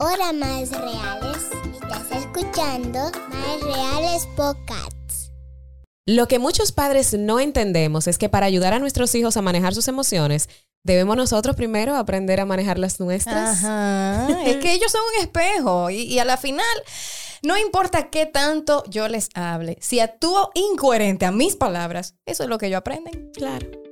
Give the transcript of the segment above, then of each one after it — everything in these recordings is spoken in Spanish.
Hola, más reales. Estás escuchando Más Reales Podcasts. Lo que muchos padres no entendemos es que para ayudar a nuestros hijos a manejar sus emociones, debemos nosotros primero aprender a manejar las nuestras. Ajá. es que ellos son un espejo y, y a la final no importa qué tanto yo les hable, si actúo incoherente a mis palabras, eso es lo que ellos aprenden. Claro.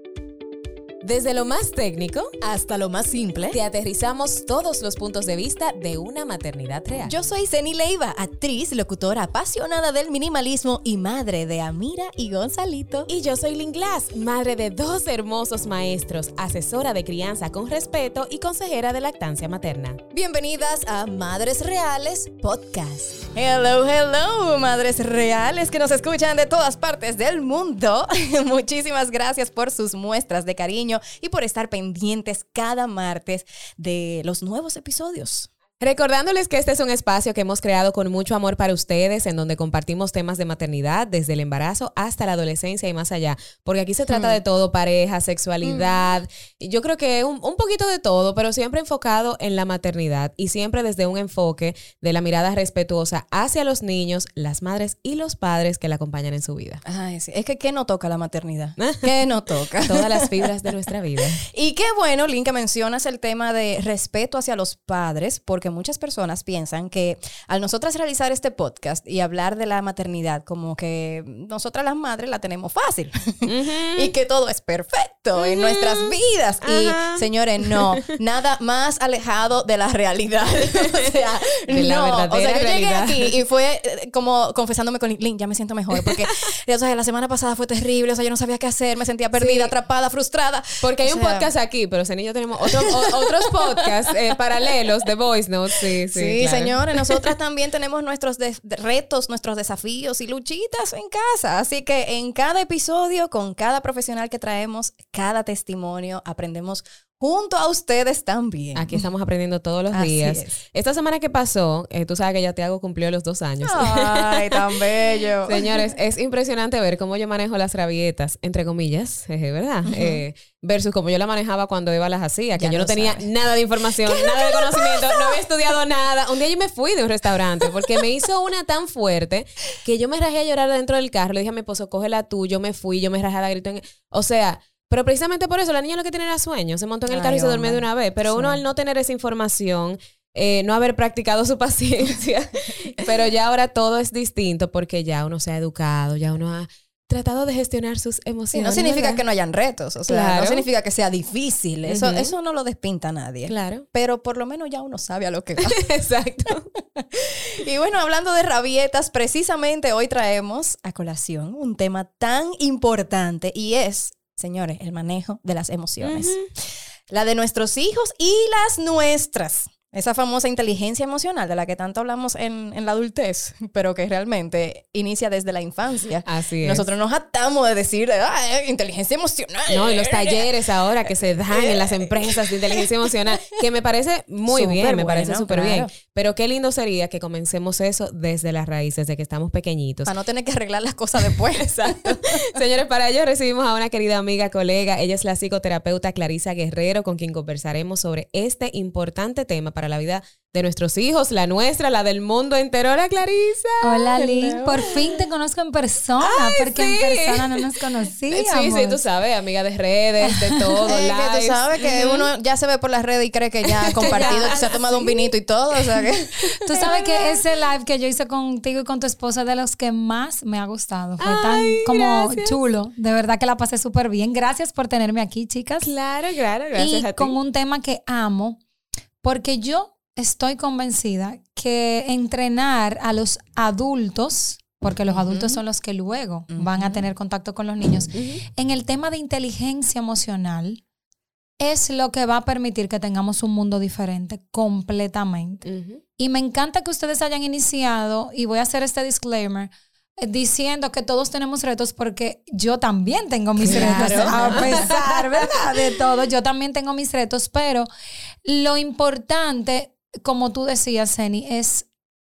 Desde lo más técnico Hasta lo más simple. te aterrizamos todos los puntos de vista de una maternidad real. Yo soy Zeni Leiva, actriz, locutora, apasionada del minimalismo y madre de Amira y Gonzalito. y yo soy Lynn Glass, madre de dos hermosos maestros, asesora de crianza con respeto y consejera de lactancia materna. Bienvenidas a Madres Reales Podcast. Hello, hello, madres reales que nos escuchan de todas partes del mundo. Muchísimas gracias por sus muestras de cariño y por estar pendientes cada martes de los nuevos episodios. Recordándoles que este es un espacio que hemos creado con mucho amor para ustedes, en donde compartimos temas de maternidad, desde el embarazo hasta la adolescencia y más allá. Porque aquí se trata de todo, pareja, sexualidad. y Yo creo que un, un poquito de todo, pero siempre enfocado en la maternidad y siempre desde un enfoque de la mirada respetuosa hacia los niños, las madres y los padres que la acompañan en su vida. Ay, sí. Es que ¿qué no toca la maternidad? ¿Qué no toca? Todas las fibras de nuestra vida. Y qué bueno, que mencionas el tema de respeto hacia los padres, porque muchas personas piensan que al nosotras realizar este podcast y hablar de la maternidad, como que nosotras las madres la tenemos fácil y que todo es perfecto en nuestras vidas. Ajá. Y señores, no, nada más alejado de la realidad. o sea, De la no. O sea, yo llegué aquí y fue eh, como confesándome con Lynn, ya me siento mejor porque o sea, la semana pasada fue terrible, o sea, yo no sabía qué hacer, me sentía perdida, Sí. atrapada, frustrada. Porque hay O un podcast aquí, pero Zen y yo tenemos otro- o- otros podcasts eh, paralelos de Voice Sí, sí. Sí, claro. señores, nosotras también tenemos nuestros retos, nuestros desafíos y luchitas en casa. Así que en cada episodio, con cada profesional que traemos, cada testimonio, aprendemos junto a ustedes también. Aquí estamos aprendiendo todos los Así días. es. Esta semana que pasó, eh, tú sabes que ya Tiago cumplió los dos años. Ay, tan bello. Señores, es impresionante ver cómo yo manejo las rabietas, entre comillas, jeje, ¿verdad? Eh, versus como yo la manejaba cuando Eva las hacía, que Ya yo no tenía sabes. nada de información, nada de conocimiento, no había estudiado nada. Un día yo me fui de un restaurante porque me hizo una tan fuerte que yo me rajé a llorar dentro del carro. Le dije a mi esposo, cógela tú, yo me fui, yo me rajé a grito. En... O sea, pero precisamente por eso, la niña lo que tiene era sueño, se montó en el carro Ay, y se durmió de una vez. Pero Sí. uno al no tener esa información, eh, no haber practicado su paciencia, pero ya ahora todo es distinto porque ya uno se ha educado, ya uno ha tratado de gestionar sus Sí, emociones. no significa ¿verdad? que no hayan retos, o sea, Claro. no significa que sea difícil, eso, eso no lo despinta a nadie. Claro. Pero por lo menos ya uno sabe a lo que va. Exacto. Y bueno, hablando de rabietas, precisamente hoy traemos a colación un tema tan importante y es, señores, el manejo de las emociones. La de nuestros hijos y las nuestras. Esa famosa inteligencia emocional de la que tanto hablamos en, en la adultez, pero que realmente inicia desde la infancia. Así es. Nosotros nos atamos de decir, "Ah, eh, inteligencia emocional. No, y los talleres ahora que se dan en las empresas de inteligencia emocional, que me parece muy bien, me parece súper bien. Pero qué lindo sería que comencemos eso desde las raíces, desde que estamos pequeñitos. Para no tener que arreglar las cosas después. Exacto. Señores, para ello recibimos a una querida amiga, colega. Ella es la psicoterapeuta Clarisa Guerrero, con quien conversaremos sobre este importante tema para la vida de nuestros hijos, la nuestra, la del mundo entero. Hola, Clarisa. Hola, Liz. Por fin te conozco en persona, porque sí. en persona no nos conocíamos. Sí, sí, tú sabes, amiga de redes, de todo, Eh, que tú lives. sabes que uno ya se ve por las redes y cree que ya ha compartido, que se ha tomado un vinito y todo. O sea que. Tú sabes que ese live que yo hice contigo y con tu esposa de los que más me ha gustado. Fue Ay, tan como gracias. chulo. De verdad que la pasé súper bien. Gracias por tenerme aquí, chicas. Claro, claro, gracias y a ti. con un tema que amo, porque yo estoy convencida que entrenar a los adultos, porque los adultos son los que luego van a tener contacto con los niños, en el tema de inteligencia emocional, es lo que va a permitir que tengamos un mundo diferente completamente. Y me encanta que ustedes hayan iniciado, y voy a hacer este disclaimer, diciendo que todos tenemos retos porque yo también tengo mis Claro. retos, a pesar, ¿verdad? De todo, yo también tengo mis retos, pero lo importante, como tú decías, Zeni, es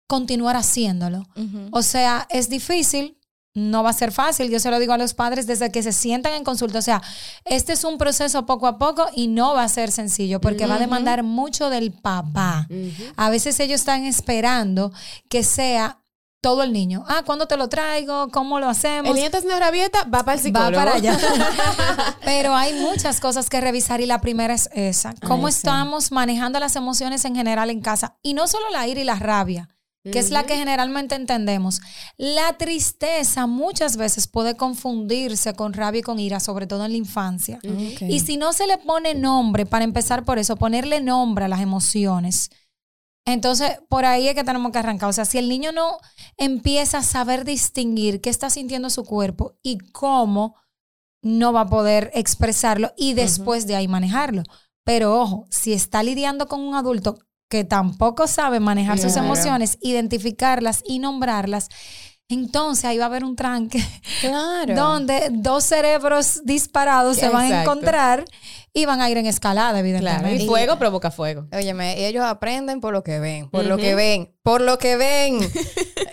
continuar haciéndolo. O sea, es difícil, no va a ser fácil. Yo se lo digo a los padres desde que se sientan en consulta. O sea, este es un proceso poco a poco y no va a ser sencillo porque va a demandar mucho del papá. A veces ellos están esperando que sea todo el niño. Ah, ¿cuándo te lo traigo? ¿Cómo lo hacemos? El niño está haciendo rabieta, va para el psicólogo. Va para allá. Pero hay muchas cosas que revisar y la primera es esa. ¿Cómo Ay, sí. estamos manejando las emociones en general en casa? Y no solo la ira y la rabia, que es la que generalmente entendemos. La tristeza muchas veces puede confundirse con rabia y con ira, sobre todo en la infancia. Ok. Y si no se le pone nombre, para empezar por eso, ponerle nombre a las emociones. Entonces, por ahí es que tenemos que arrancar. O sea, si el niño no empieza a saber distinguir qué está sintiendo su cuerpo y cómo, no va a poder expresarlo y después de ahí manejarlo. Pero ojo, si está lidiando con un adulto que tampoco sabe manejar sus emociones, identificarlas y nombrarlas, entonces ahí va a haber un tranque Claro. donde dos cerebros disparados se van a encontrar y van a ir en escalada, Claro, evidentemente. y fuego provoca fuego. Óyeme, ellos aprenden por lo que ven, por lo que ven, por lo que ven.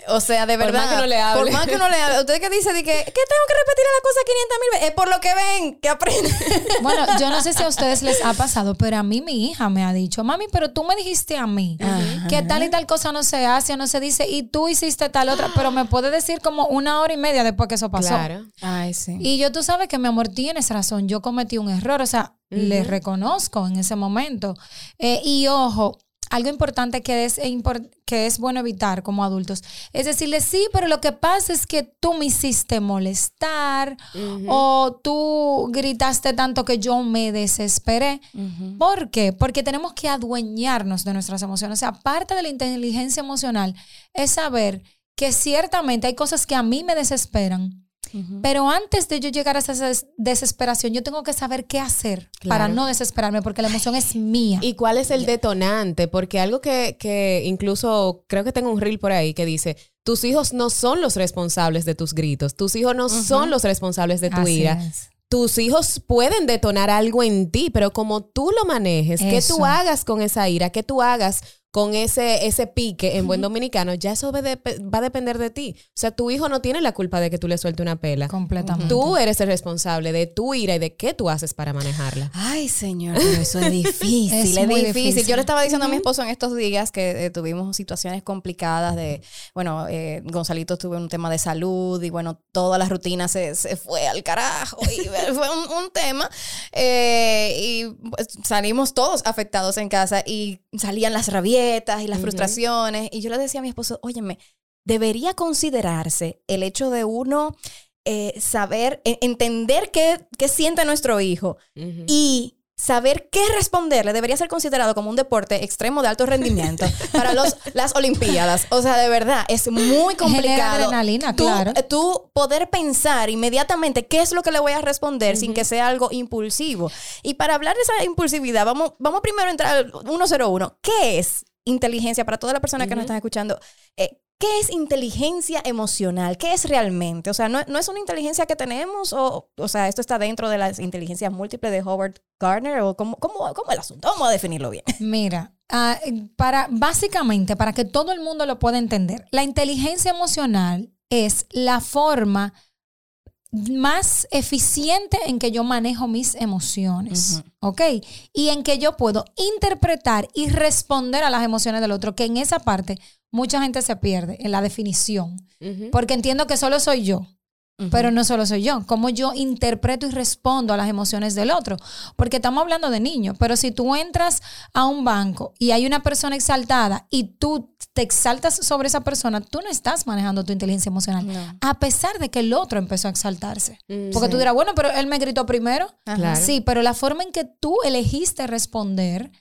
O sea, de Por verdad. más que uno le hable. Por más que uno le hable. Usted que dice de que, que tengo que repetir la cosa 500 mil veces. Es por lo que ven, que aprenden. Bueno, yo no sé si a ustedes les ha pasado, pero a mí mi hija me ha dicho, mami, pero tú me dijiste a mí Ajá. que tal y tal cosa no se hace o no se dice y tú hiciste tal otra, pero me puede decir como una hora y media después que eso pasó. Claro. Ay, sí. Y yo, tú sabes que mi amor, tienes razón, yo cometí un error, o sea, le reconozco en ese momento. Eh, y ojo, algo importante que es, e que es bueno evitar como adultos es decirle, sí, pero lo que pasa es que tú me hiciste molestar o tú gritaste tanto que yo me desesperé. ¿Por qué? Porque tenemos que adueñarnos de nuestras emociones. O sea, parte de la inteligencia emocional es saber que ciertamente hay cosas que a mí me desesperan, pero antes de yo llegar a esa des- desesperación, yo tengo que saber qué hacer para no desesperarme, porque la emoción es mía. ¿Y cuál es el detonante? Porque algo que, que incluso creo que tengo un reel por ahí que dice, tus hijos no son los responsables de tus gritos, tus hijos no son los responsables de tu Así ira. es. Tus hijos pueden detonar algo en ti, pero como tú lo manejes, qué tú hagas con esa ira, qué tú hagas con ese, ese pique en buen dominicano, ya eso va, de- va a depender de ti. O sea, tu hijo no tiene la culpa de que tú le suelte una pela. Completamente. Tú eres el responsable de tu ira y de qué tú haces para manejarla. Ay, señor, pero eso es difícil, Es es, muy difícil. difícil. Yo le estaba diciendo a mi esposo en estos días que eh, tuvimos situaciones complicadas de, bueno, eh, Gonzalito tuvo un tema de salud y bueno, toda la rutina se, se fue al carajo y fue un, un tema eh, y pues, salimos todos afectados en casa y salían las rabietas y las frustraciones y yo le decía a mi esposo, óyeme, debería considerarse el hecho de uno eh, saber, e- entender qué, qué siente nuestro hijo y saber qué responderle debería ser considerado como un deporte extremo de alto rendimiento para los, las Olimpiadas. O sea, de verdad, es muy complicado. adrenalina, tú, claro. eh, tú poder pensar inmediatamente qué es lo que le voy a responder sin que sea algo impulsivo. Y para hablar de esa impulsividad, vamos, vamos primero a entrar al 101. ¿Qué es inteligencia para todas las personas que nos están escuchando? Eh, ¿Qué es inteligencia emocional? ¿Qué es realmente? O sea, ¿no, no es una inteligencia que tenemos? O, o sea, ¿esto está dentro de las inteligencias múltiples de Howard Gardner? ¿O cómo, cómo, cómo el asunto? Vamos a definirlo bien. Mira, ah, para, básicamente, para que todo el mundo lo pueda entender, la inteligencia emocional es la forma más eficiente en que yo manejo mis emociones, ¿ok? Y en que yo puedo interpretar y responder a las emociones del otro, que en esa parte mucha gente se pierde, en la definición, porque entiendo que solo soy yo. Pero no solo soy yo, como yo interpreto y respondo a las emociones del otro. Porque estamos hablando de niños, pero si tú entras a un banco y hay una persona exaltada y tú te exaltas sobre esa persona, tú no estás manejando tu inteligencia emocional. No. A pesar de que el otro empezó a exaltarse. Mm, Porque sí. tú dirás, bueno, pero él me gritó primero. Claro. Sí, pero la forma en que tú elegiste responder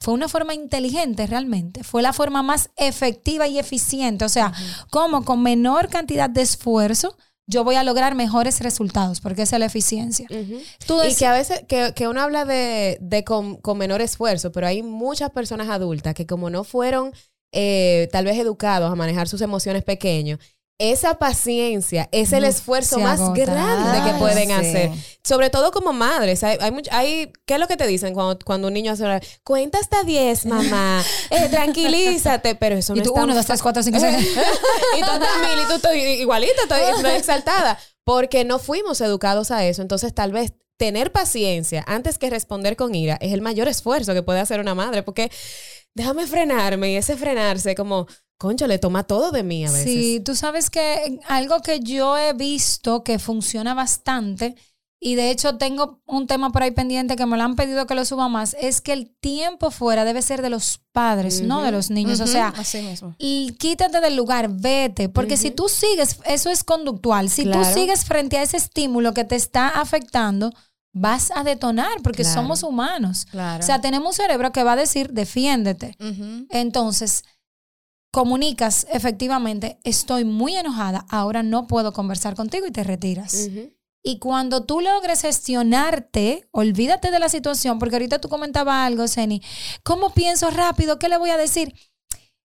fue una forma inteligente realmente. Fue la forma más efectiva y eficiente. O sea, como con menor cantidad de esfuerzo yo voy a lograr mejores resultados, porque esa es la eficiencia. Tú Y que a veces, que, que uno habla de, de con, con menor esfuerzo, pero hay muchas personas adultas que como no fueron eh, tal vez educados a manejar sus emociones pequeños, esa paciencia es el Uf, esfuerzo se más agota. grande que Ay, pueden sí. hacer. Sobre todo como madres. Hay, hay, ¿Qué es lo que te dicen cuando, cuando un niño hace una- Cuenta hasta 10, mamá. Eh, tranquilízate. Pero eso Y no tú, es tan uno, dos, tres, cuatro, cinco, seis. y tú también, y tú estoy igualita, estoy, estoy exaltada. Porque no fuimos educados a eso. Entonces, tal vez tener paciencia antes que responder con ira es el mayor esfuerzo que puede hacer una madre. Porque déjame frenarme y ese frenarse, como, concho, le toma todo de mí a veces. Sí, tú sabes que algo que yo he visto que funciona bastante, y de hecho tengo un tema por ahí pendiente que me lo han pedido que lo suba más, es que el tiempo fuera debe ser de los padres, no de los niños. O sea, así mismo. y quítate del lugar, vete, porque si tú sigues, eso es conductual, si Claro. tú sigues frente a ese estímulo que te está afectando, vas a detonar porque Claro. somos humanos. Claro. O sea, tenemos un cerebro que va a decir, defiéndete. Entonces, comunicas efectivamente, estoy muy enojada, ahora no puedo conversar contigo y te retiras. Y cuando tú logres gestionarte, olvídate de la situación, porque ahorita tú comentabas algo, Seni, ¿cómo pienso rápido? ¿Qué le voy a decir?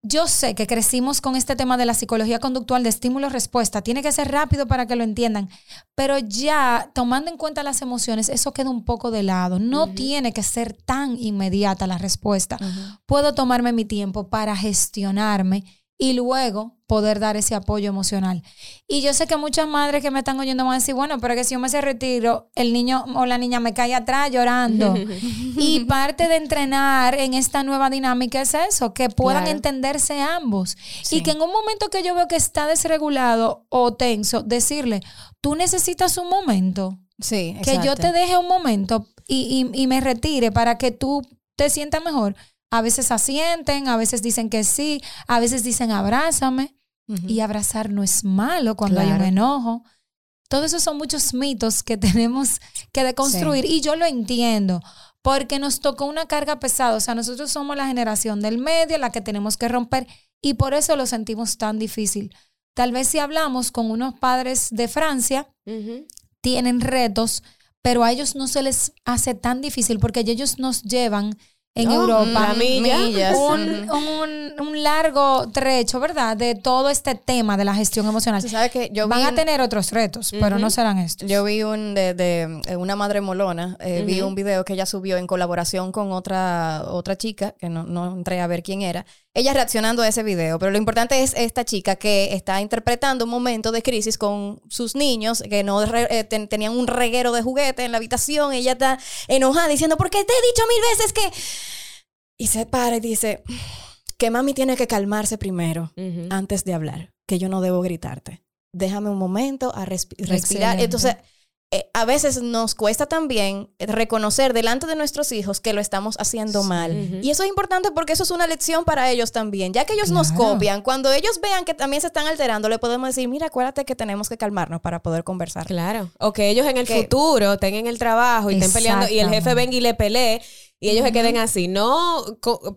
Yo sé que crecimos con este tema de la psicología conductual de estímulo-respuesta. Tiene que ser rápido para que lo entiendan. Pero ya tomando en cuenta las emociones, eso queda un poco de lado. No tiene que ser tan inmediata la respuesta. Puedo tomarme mi tiempo para gestionarme y luego poder dar ese apoyo emocional. Y yo sé que muchas madres que me están oyendo van a decir, bueno, pero que si yo me se retiro, el niño o la niña me cae atrás llorando. y parte de entrenar en esta nueva dinámica es eso, que puedan Claro. entenderse ambos. Sí. Y que en un momento que yo veo que está desregulado o tenso, decirle, tú necesitas un momento Sí, que yo te deje un momento y, y- y me retire para que tú te sientas mejor. A veces asienten, a veces dicen que sí, a veces dicen abrázame. Y abrazar no es malo cuando hay un enojo. Todos esos son muchos mitos que tenemos que deconstruir y yo lo entiendo porque nos tocó una carga pesada. O sea, nosotros somos la generación del medio, la que tenemos que romper y por eso lo sentimos tan difícil. Tal vez si hablamos con unos padres de Francia, tienen retos, pero a ellos no se les hace tan difícil porque ellos nos llevan en Oh, Europa la milla. Millas. un, un- un largo trecho, ¿verdad? De todo este tema de la gestión emocional. Tú sabes que yo Van vi a un- tener otros retos, pero no serán estos. Yo vi un de, de, eh, una madre molona, eh, vi un video que ella subió en colaboración con otra, otra chica, que no, no entré a ver quién era, ella reaccionando a ese video, pero lo importante es esta chica que está interpretando un momento de crisis con sus niños, que no eh, ten- tenían un reguero de juguete en la habitación, ella está enojada diciendo, porque te he dicho mil veces que... Y se para y dice, que mami tiene que calmarse primero antes de hablar, que yo no debo gritarte. Déjame un momento a respi- respirar. Excelente. Entonces, eh, a veces nos cuesta también reconocer delante de nuestros hijos que lo estamos haciendo mal. Y eso es importante porque eso es una lección para ellos también. Ya que ellos nos copian, cuando ellos vean que también se están alterando, le podemos decir, mira, acuérdate que tenemos que calmarnos para poder conversar. Claro. O que ellos en el Que- futuro estén en el trabajo y estén peleando y el jefe venga y le pelee y ellos se queden así, no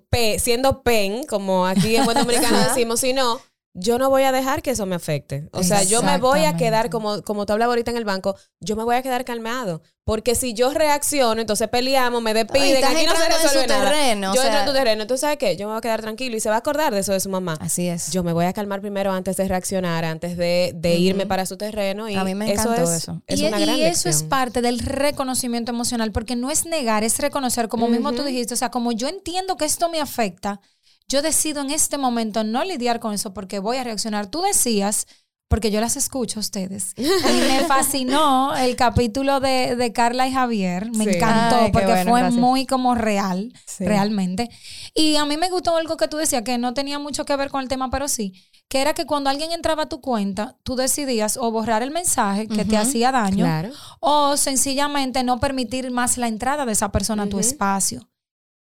pe- siendo pen, como aquí en buen dominicano decimos, sino yo no voy a dejar que eso me afecte. O sea, yo me voy a quedar, como, como tú hablabas ahorita en el banco, yo me voy a quedar calmado. Porque si yo reacciono, entonces peleamos, me despiden, aquí no se entrando en resuelve su nada. terreno, o yo entro en tu terreno. Entonces, ¿sabes qué? Yo me voy a quedar tranquilo y se va a acordar de eso de su mamá. Así es. Yo me voy a calmar primero antes de reaccionar, antes de, de irme para su terreno. Y A mí me eso encantó es, eso. Es y una y gran eso es parte del reconocimiento emocional, porque no es negar, es reconocer, como mismo tú dijiste, o sea, como yo entiendo que esto me afecta, yo decido en este momento no lidiar con eso porque voy a reaccionar. Tú decías, porque yo las escucho a ustedes, y me fascinó el capítulo de, de Carla y Javier, me Sí. encantó Ay, porque bueno, fue gracias. muy como real, Sí. realmente. Y a mí me gustó algo que tú decías, que no tenía mucho que ver con el tema, pero sí, que era que cuando alguien entraba a tu cuenta, tú decidías o borrar el mensaje que te hacía daño, Claro. o sencillamente no permitir más la entrada de esa persona a tu espacio.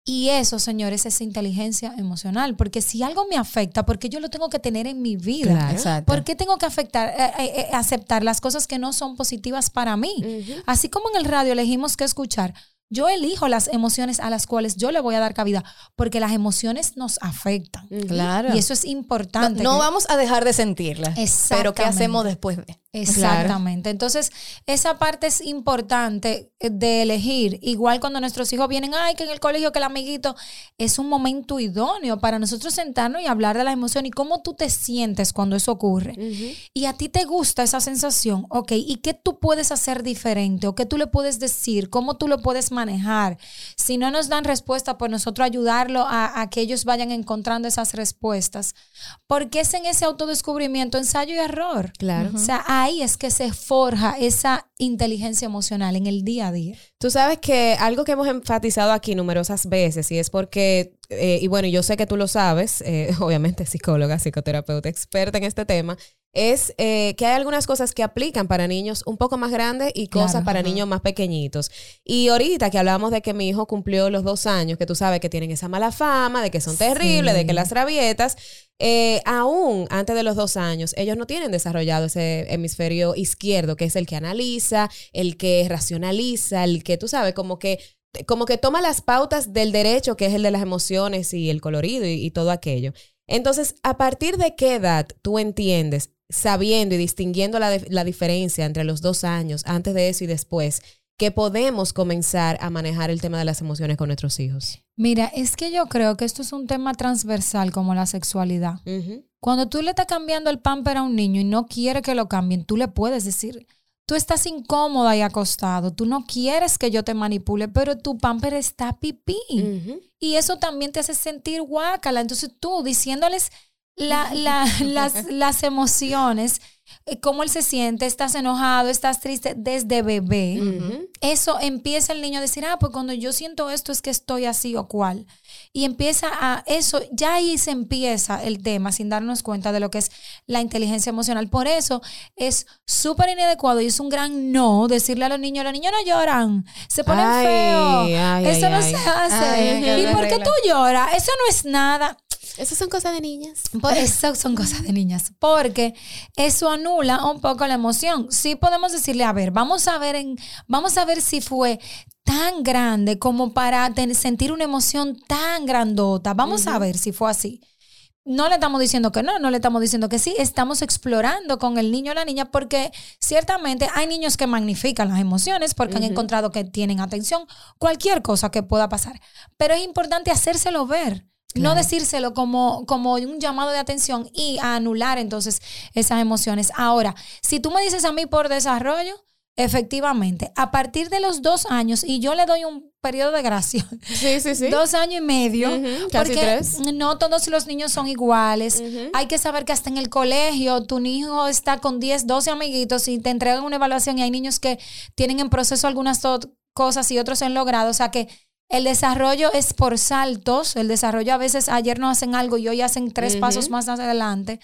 Y eso, señores, es inteligencia emocional, porque si algo me afecta, porque yo lo tengo que tener en mi vida. Claro. ¿Por qué tengo que afectar, eh, eh, eh, aceptar las cosas que no son positivas para mí? Así como en el radio elegimos qué escuchar, yo elijo las emociones a las cuales yo le voy a dar cabida, porque las emociones nos afectan. Claro. Y eso es importante. no que- vamos a dejar de sentirlas. Pero ¿qué Exactamente. hacemos después de? Exactamente. Entonces, esa parte es importante eh, de elegir. Igual cuando nuestros hijos vienen, ay, que en el colegio, que el amiguito, es un momento idóneo para nosotros sentarnos y hablar de la emoción y cómo tú te sientes cuando eso ocurre. Y a ti te gusta esa sensación, ok, ¿y qué tú puedes hacer diferente? ¿O qué tú le puedes decir? ¿Cómo tú lo puedes manejar? Si no nos dan respuesta, pues nosotros ayudarlo a, a que ellos vayan encontrando esas respuestas. Porque es en ese autodescubrimiento, ensayo y error. Claro. O sea, ahí es que se forja esa inteligencia emocional en el día a día. Tú sabes que algo que hemos enfatizado aquí numerosas veces y es porque, eh, y bueno, yo sé que tú lo sabes, eh, obviamente psicóloga, psicoterapeuta, experta en este tema, es eh, que hay algunas cosas que aplican para niños un poco más grandes y cosas Claro, para ajá. niños más pequeñitos. Y ahorita que hablábamos de que mi hijo cumplió los dos años, que tú sabes que tienen esa mala fama, de que son terribles, de que las rabietas, eh, aún antes de los dos años, ellos no tienen desarrollado ese hemisferio izquierdo, que es el que analiza, el que racionaliza, el que tú sabes, como que como que toma las pautas del derecho, que es el de las emociones y el colorido y, y todo aquello. Entonces, ¿a partir de qué edad tú entiendes, sabiendo y distinguiendo la, la diferencia entre los dos años, antes de eso y después, que podemos comenzar a manejar el tema de las emociones con nuestros hijos? Mira, es que yo creo que esto es un tema transversal como la sexualidad. Cuando tú le estás cambiando el pamper a un niño y no quiere que lo cambien, tú le puedes decir, tú estás incómoda y acostado, tú no quieres que yo te manipule, pero tu pamper está pipí. Y eso también te hace sentir guácala. Entonces tú diciéndoles la- la- las, las emociones, eh, cómo él se siente, estás enojado, estás triste desde bebé. Eso empieza el niño a decir, ah, pues cuando yo siento esto es que estoy así o cual. Y empieza a eso, ya ahí se empieza el tema sin darnos cuenta de lo que es la inteligencia emocional. Por eso es súper inadecuado y es un gran no decirle a los niños, los niños no lloran, se ponen Ay, feos, eso ay, no ay. se hace. ¿Y por qué tú lloras? Eso no es nada. Esas son cosas de niñas. Por eso son cosas de niñas, porque eso anula un poco la emoción. Sí podemos decirle, a ver, vamos a ver en, vamos a ver si fue tan grande como para ten- sentir una emoción tan grandota. Vamos a ver si fue así. No le estamos diciendo que no, no le estamos diciendo que sí, estamos explorando con el niño o la niña porque ciertamente hay niños que magnifican las emociones porque han encontrado que tienen atención, cualquier cosa que pueda pasar. Pero es importante hacérselo ver. No decírselo como, como un llamado de atención y a anular entonces esas emociones. Ahora, si tú me dices a mí por desarrollo, efectivamente, a partir de los dos años, y yo le doy un periodo de gracia, Sí, sí, sí. dos años y medio, casi porque tres. no todos los niños son iguales. Hay que saber que hasta en el colegio tu hijo está con 10, 12 amiguitos y te entregan una evaluación y hay niños que tienen en proceso algunas cosas y otros han logrado. O sea que el desarrollo es por saltos. El desarrollo a veces ayer no hacen algo y hoy hacen tres pasos más adelante.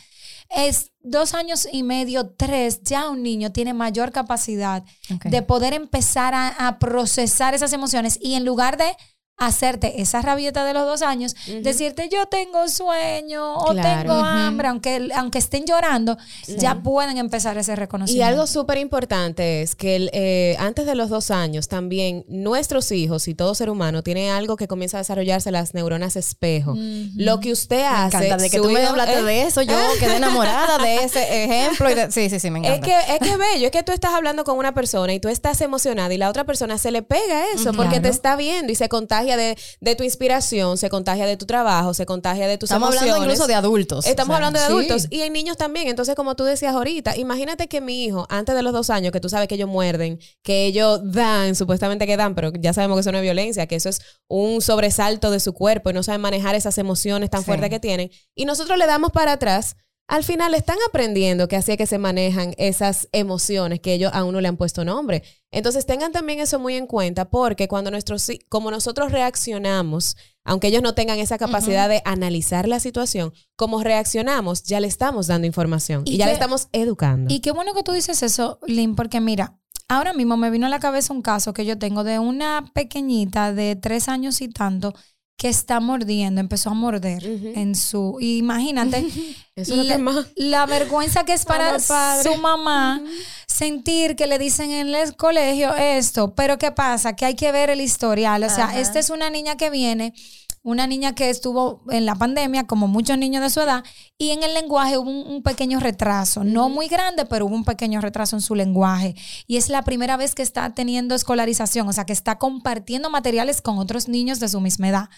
Es dos años y medio, tres, ya un niño tiene mayor capacidad de poder empezar a, a procesar esas emociones y en lugar de hacerte esa rabieta de los dos años, decirte yo tengo sueño o Claro. tengo hambre, aunque, aunque estén llorando, ya pueden empezar ese Y reconocimiento. algo súper importante es que el, eh, antes de los dos años también nuestros hijos y todo ser humano tiene algo que comienza a desarrollarse las neuronas espejo. Lo que usted Me hace... encanta, de que tú me hablaste eh, de eso, yo quedé enamorada de ese ejemplo. y de- sí, sí, sí, me Es encanta. que, es que bello, es que tú estás hablando con una persona y tú estás emocionada y la otra persona se le pega eso porque Claro. te está viendo y se contagia de, de tu inspiración, se contagia de tu trabajo, se contagia de tus Estamos emociones. hablando incluso de adultos. Estamos O sea, hablando de sí. adultos y en niños también. Entonces, como tú decías ahorita, imagínate que mi hijo, antes de los dos años, que tú sabes que ellos muerden, que ellos dan, supuestamente que dan, pero ya sabemos que eso no es violencia, que eso es un sobresalto de su cuerpo y no saben manejar esas emociones tan Sí. fuertes que tienen. Y nosotros le damos para atrás. Al final están aprendiendo que así es que se manejan esas emociones que ellos a uno le han puesto nombre. Entonces tengan también eso muy en cuenta porque cuando nuestros, como nosotros reaccionamos, aunque ellos no tengan esa capacidad de analizar la situación, como reaccionamos, ya le estamos dando información y, Y ya le estamos educando. Y qué bueno que tú dices eso, Lynn, porque mira, ahora mismo me vino a la cabeza un caso que yo tengo de una pequeñita de tres años y tanto que está mordiendo, empezó a morder en su... Imagínate Eso la, más. la vergüenza que es para su mamá sentir que le dicen en el colegio esto, pero ¿qué pasa? Que hay que ver el historial. O sea, esta es una niña que viene una niña que estuvo en la pandemia, como muchos niños de su edad, y en el lenguaje hubo un, un pequeño retraso, no muy grande, pero hubo un pequeño retraso en su lenguaje. Y es la primera vez que está teniendo escolarización, o sea, que está compartiendo materiales con otros niños de su misma edad.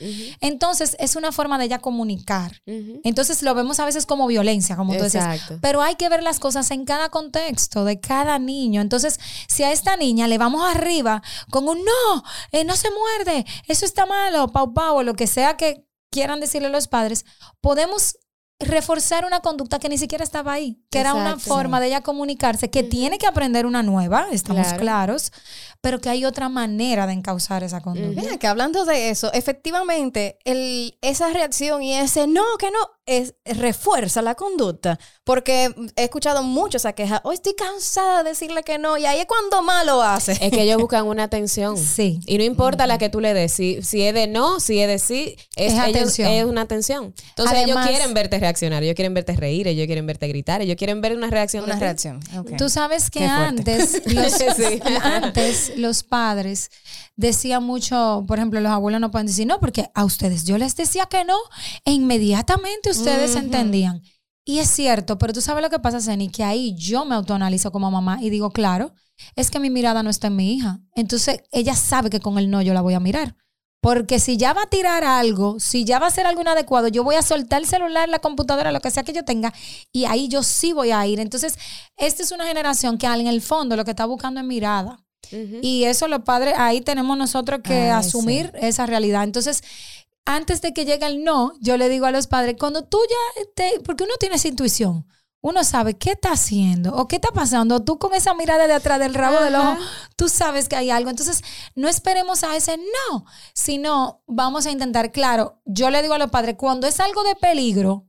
Entonces, es una forma de ella comunicar. Entonces, lo vemos a veces como violencia, como tú decías. Exacto. Pero hay que ver las cosas en cada contexto de cada niño. Entonces, si a esta niña le vamos arriba con un no, eh, no se muerde, eso está malo, pau pau, o lo que sea que quieran decirle los padres, podemos reforzar una conducta que ni siquiera estaba ahí, que era una forma de ella comunicarse, que tiene que aprender una nueva, estamos Claro. claros, pero que hay otra manera de encauzar esa conducta. Mira, que hablando de eso, efectivamente, el, esa reacción y ese no, que no, es, refuerza la conducta. Porque he escuchado mucho esa queja, hoy estoy cansada de decirle que no, y ahí es cuando más lo hace. Es que ellos buscan una atención. Sí. Y no importa la que tú le des, si, si es de no, si es de sí, es, Es ellos- atención. es una atención. Entonces Además- ellos quieren verte reaccionar, ellos quieren verte reír, ellos quieren verte gritar, ellos quieren ver una reacción. Una reacción. Tú sabes que antes los, Sí. antes los padres decían mucho, por ejemplo, los abuelos no pueden decir no, porque a ustedes yo les decía que no e inmediatamente ustedes entendían. Y es cierto, pero tú sabes lo que pasa, Zeni, que ahí yo me autoanalizo como mamá y digo, claro, es que mi mirada no está en mi hija. Entonces ella sabe que con el no yo la voy a mirar. Porque si ya va a tirar algo, si ya va a hacer algo inadecuado, yo voy a soltar el celular, la computadora, lo que sea que yo tenga, y ahí yo sí voy a ir. Entonces, esta es una generación que en el fondo lo que está buscando es mirada. Y eso los padres, ahí tenemos nosotros que asumir esa realidad. Entonces, antes de que llegue el no, yo le digo a los padres, cuando tú ya, te, porque uno tiene esa intuición, uno sabe qué está haciendo o qué está pasando. Tú con esa mirada de atrás del rabo del ojo, tú sabes que hay algo. Entonces, no esperemos a ese no, sino vamos a intentar, claro, yo le digo a los padres, cuando es algo de peligro,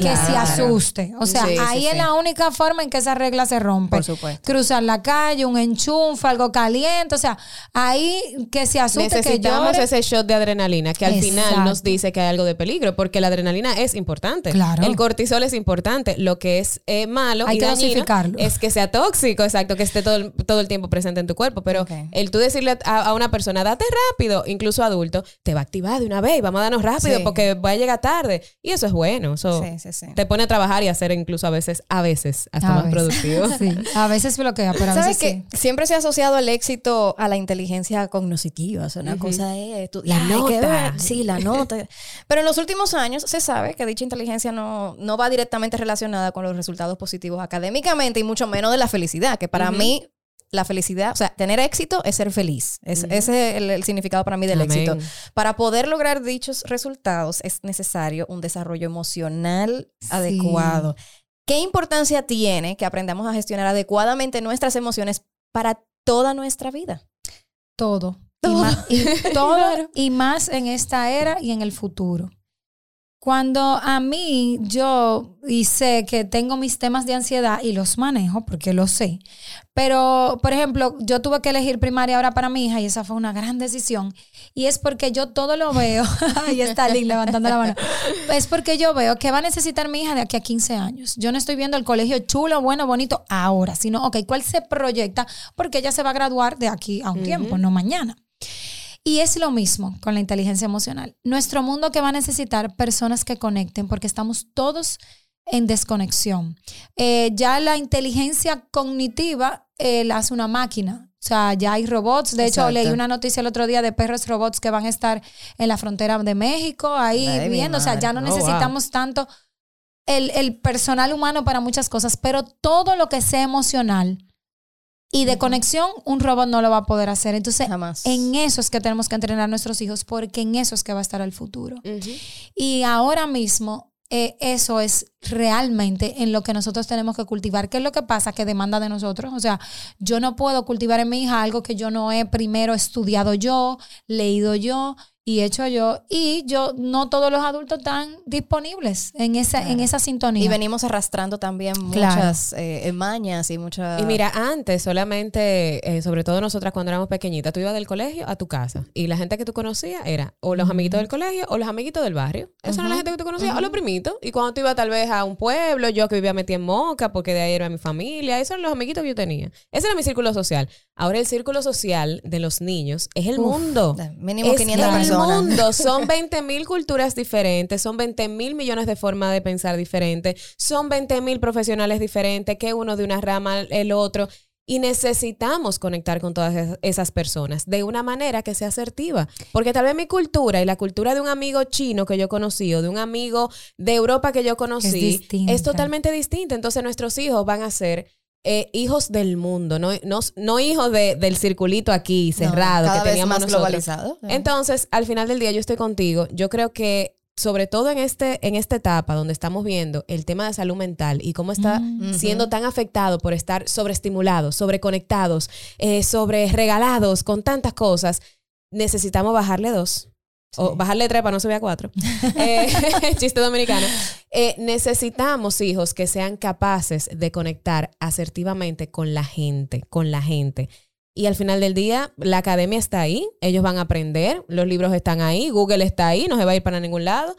que se Claro. asuste. O sea, Sí, sí, ahí es sí. la única forma en que esa regla se rompe. Por supuesto. Cruzar la calle, un enchufe, algo caliente. O sea, ahí que se asuste, que Necesitamos llore. ese shot de adrenalina que al final nos dice que hay algo de peligro, porque la adrenalina es importante. Claro. El cortisol es importante. Lo que es eh, malo Hay y que dosificarlo. es que sea tóxico, exacto, que esté todo el, todo el tiempo presente en tu cuerpo. Pero el tú decirle a, a una persona, date rápido, incluso adulto, te va a activar de una vez y vamos a darnos rápido porque voy a llegar tarde. Y eso es bueno. Eso Sí, sí. te pone a trabajar y a hacer incluso a veces, a veces, hasta A más veces. productivo. Sí, a veces bloquea, pero a ¿Sabes veces que sí. siempre se ha asociado el éxito a la inteligencia cognitiva? O sea, una cosa es estudiar, La hay que nota. ver. Sí, la nota. Pero en los últimos años se sabe que dicha inteligencia no, no va directamente relacionada con los resultados positivos académicamente y mucho menos de la felicidad, que para mí la felicidad, o sea, tener éxito es ser feliz. Es, Ese es el, el significado para mí del Amén. éxito. Para poder lograr dichos resultados es necesario un desarrollo emocional adecuado. ¿Qué importancia tiene que aprendamos a gestionar adecuadamente nuestras emociones para toda nuestra vida? todo. Todo. Y más, y todo y más en esta era y en el futuro. Cuando a mí yo y sé que tengo mis temas de ansiedad y los manejo porque lo sé, pero por ejemplo yo tuve que elegir primaria ahora para mi hija y esa fue una gran decisión y es porque yo todo lo veo, ahí está Lynn levantando la mano, es porque yo veo que va a necesitar mi hija de aquí a 15 años. Yo no estoy viendo el colegio chulo, bueno, bonito ahora, sino, ok, ¿cuál se proyecta? Porque ella se va a graduar de aquí a un tiempo, no mañana. Y es lo mismo con la inteligencia emocional. Nuestro mundo que va a necesitar personas que conecten porque estamos todos en desconexión. Eh, ya la inteligencia cognitiva eh, la hace una máquina. O sea, ya hay robots. De hecho, leí una noticia el otro día de perros robots que van a estar en la frontera de México, ahí Ay, viendo. O sea, ya no. Oh, wow. necesitamos tanto el, el personal humano para muchas cosas, pero todo lo que sea emocional y de conexión, un robot no lo va a poder hacer. Entonces, Jamás. en eso es que tenemos que entrenar a nuestros hijos, porque en eso es que va a estar el futuro. Y ahora mismo, eh, eso es realmente en lo que nosotros tenemos que cultivar. ¿Qué es lo que pasa? Que demanda de nosotros. O sea, yo no puedo cultivar en mi hija algo que yo no he primero estudiado yo, leído yo y hecho yo. Y yo, no todos los adultos están disponibles en esa, en esa sintonía. Y venimos arrastrando también Claro. muchas eh, mañas y muchas... Y mira, antes solamente, eh, sobre todo nosotras cuando éramos pequeñitas, tú ibas del colegio a tu casa y la gente que tú conocías era o los amiguitos del colegio o los amiguitos del barrio. Esa era la gente que tú conocías o los primitos. Y cuando tú ibas tal vez a un pueblo, yo que vivía metida en Moca porque de ahí era mi familia, esos eran los amiguitos que yo tenía. Ese era mi círculo social. Ahora el círculo social de los niños es el Uf, mundo. mínimo es 500 el personas. mundo. Son 20 mil culturas diferentes, son 20 mil millones de formas de pensar diferentes, son 20 mil profesionales diferentes, que uno de una rama, el otro. Y necesitamos conectar con todas esas- personas de una manera que sea asertiva. Porque tal vez mi cultura y la cultura de un amigo chino que yo conocí o de un amigo de Europa que yo conocí es totalmente distinta. Entonces nuestros hijos van a ser eh, hijos del mundo, no, no, no hijos de- del circulito aquí cerrado cada que vez teníamos más nosotros. globalizado. Entonces, al final del día, yo estoy contigo. Yo creo que, sobre todo en, este, en esta etapa donde estamos viendo el tema de salud mental y cómo está Mm. siendo tan afectado por estar sobreestimulados, sobreconectados, eh, sobre regalados con tantas cosas, necesitamos bajarle dos. O bajarle tres para no subir a cuatro. Eh, chiste dominicano. Eh, necesitamos hijos que sean capaces de conectar asertivamente con la gente, con la gente. Y al final del día, la academia está ahí, ellos van a aprender, los libros están ahí, Google está ahí, no se va a ir para ningún lado.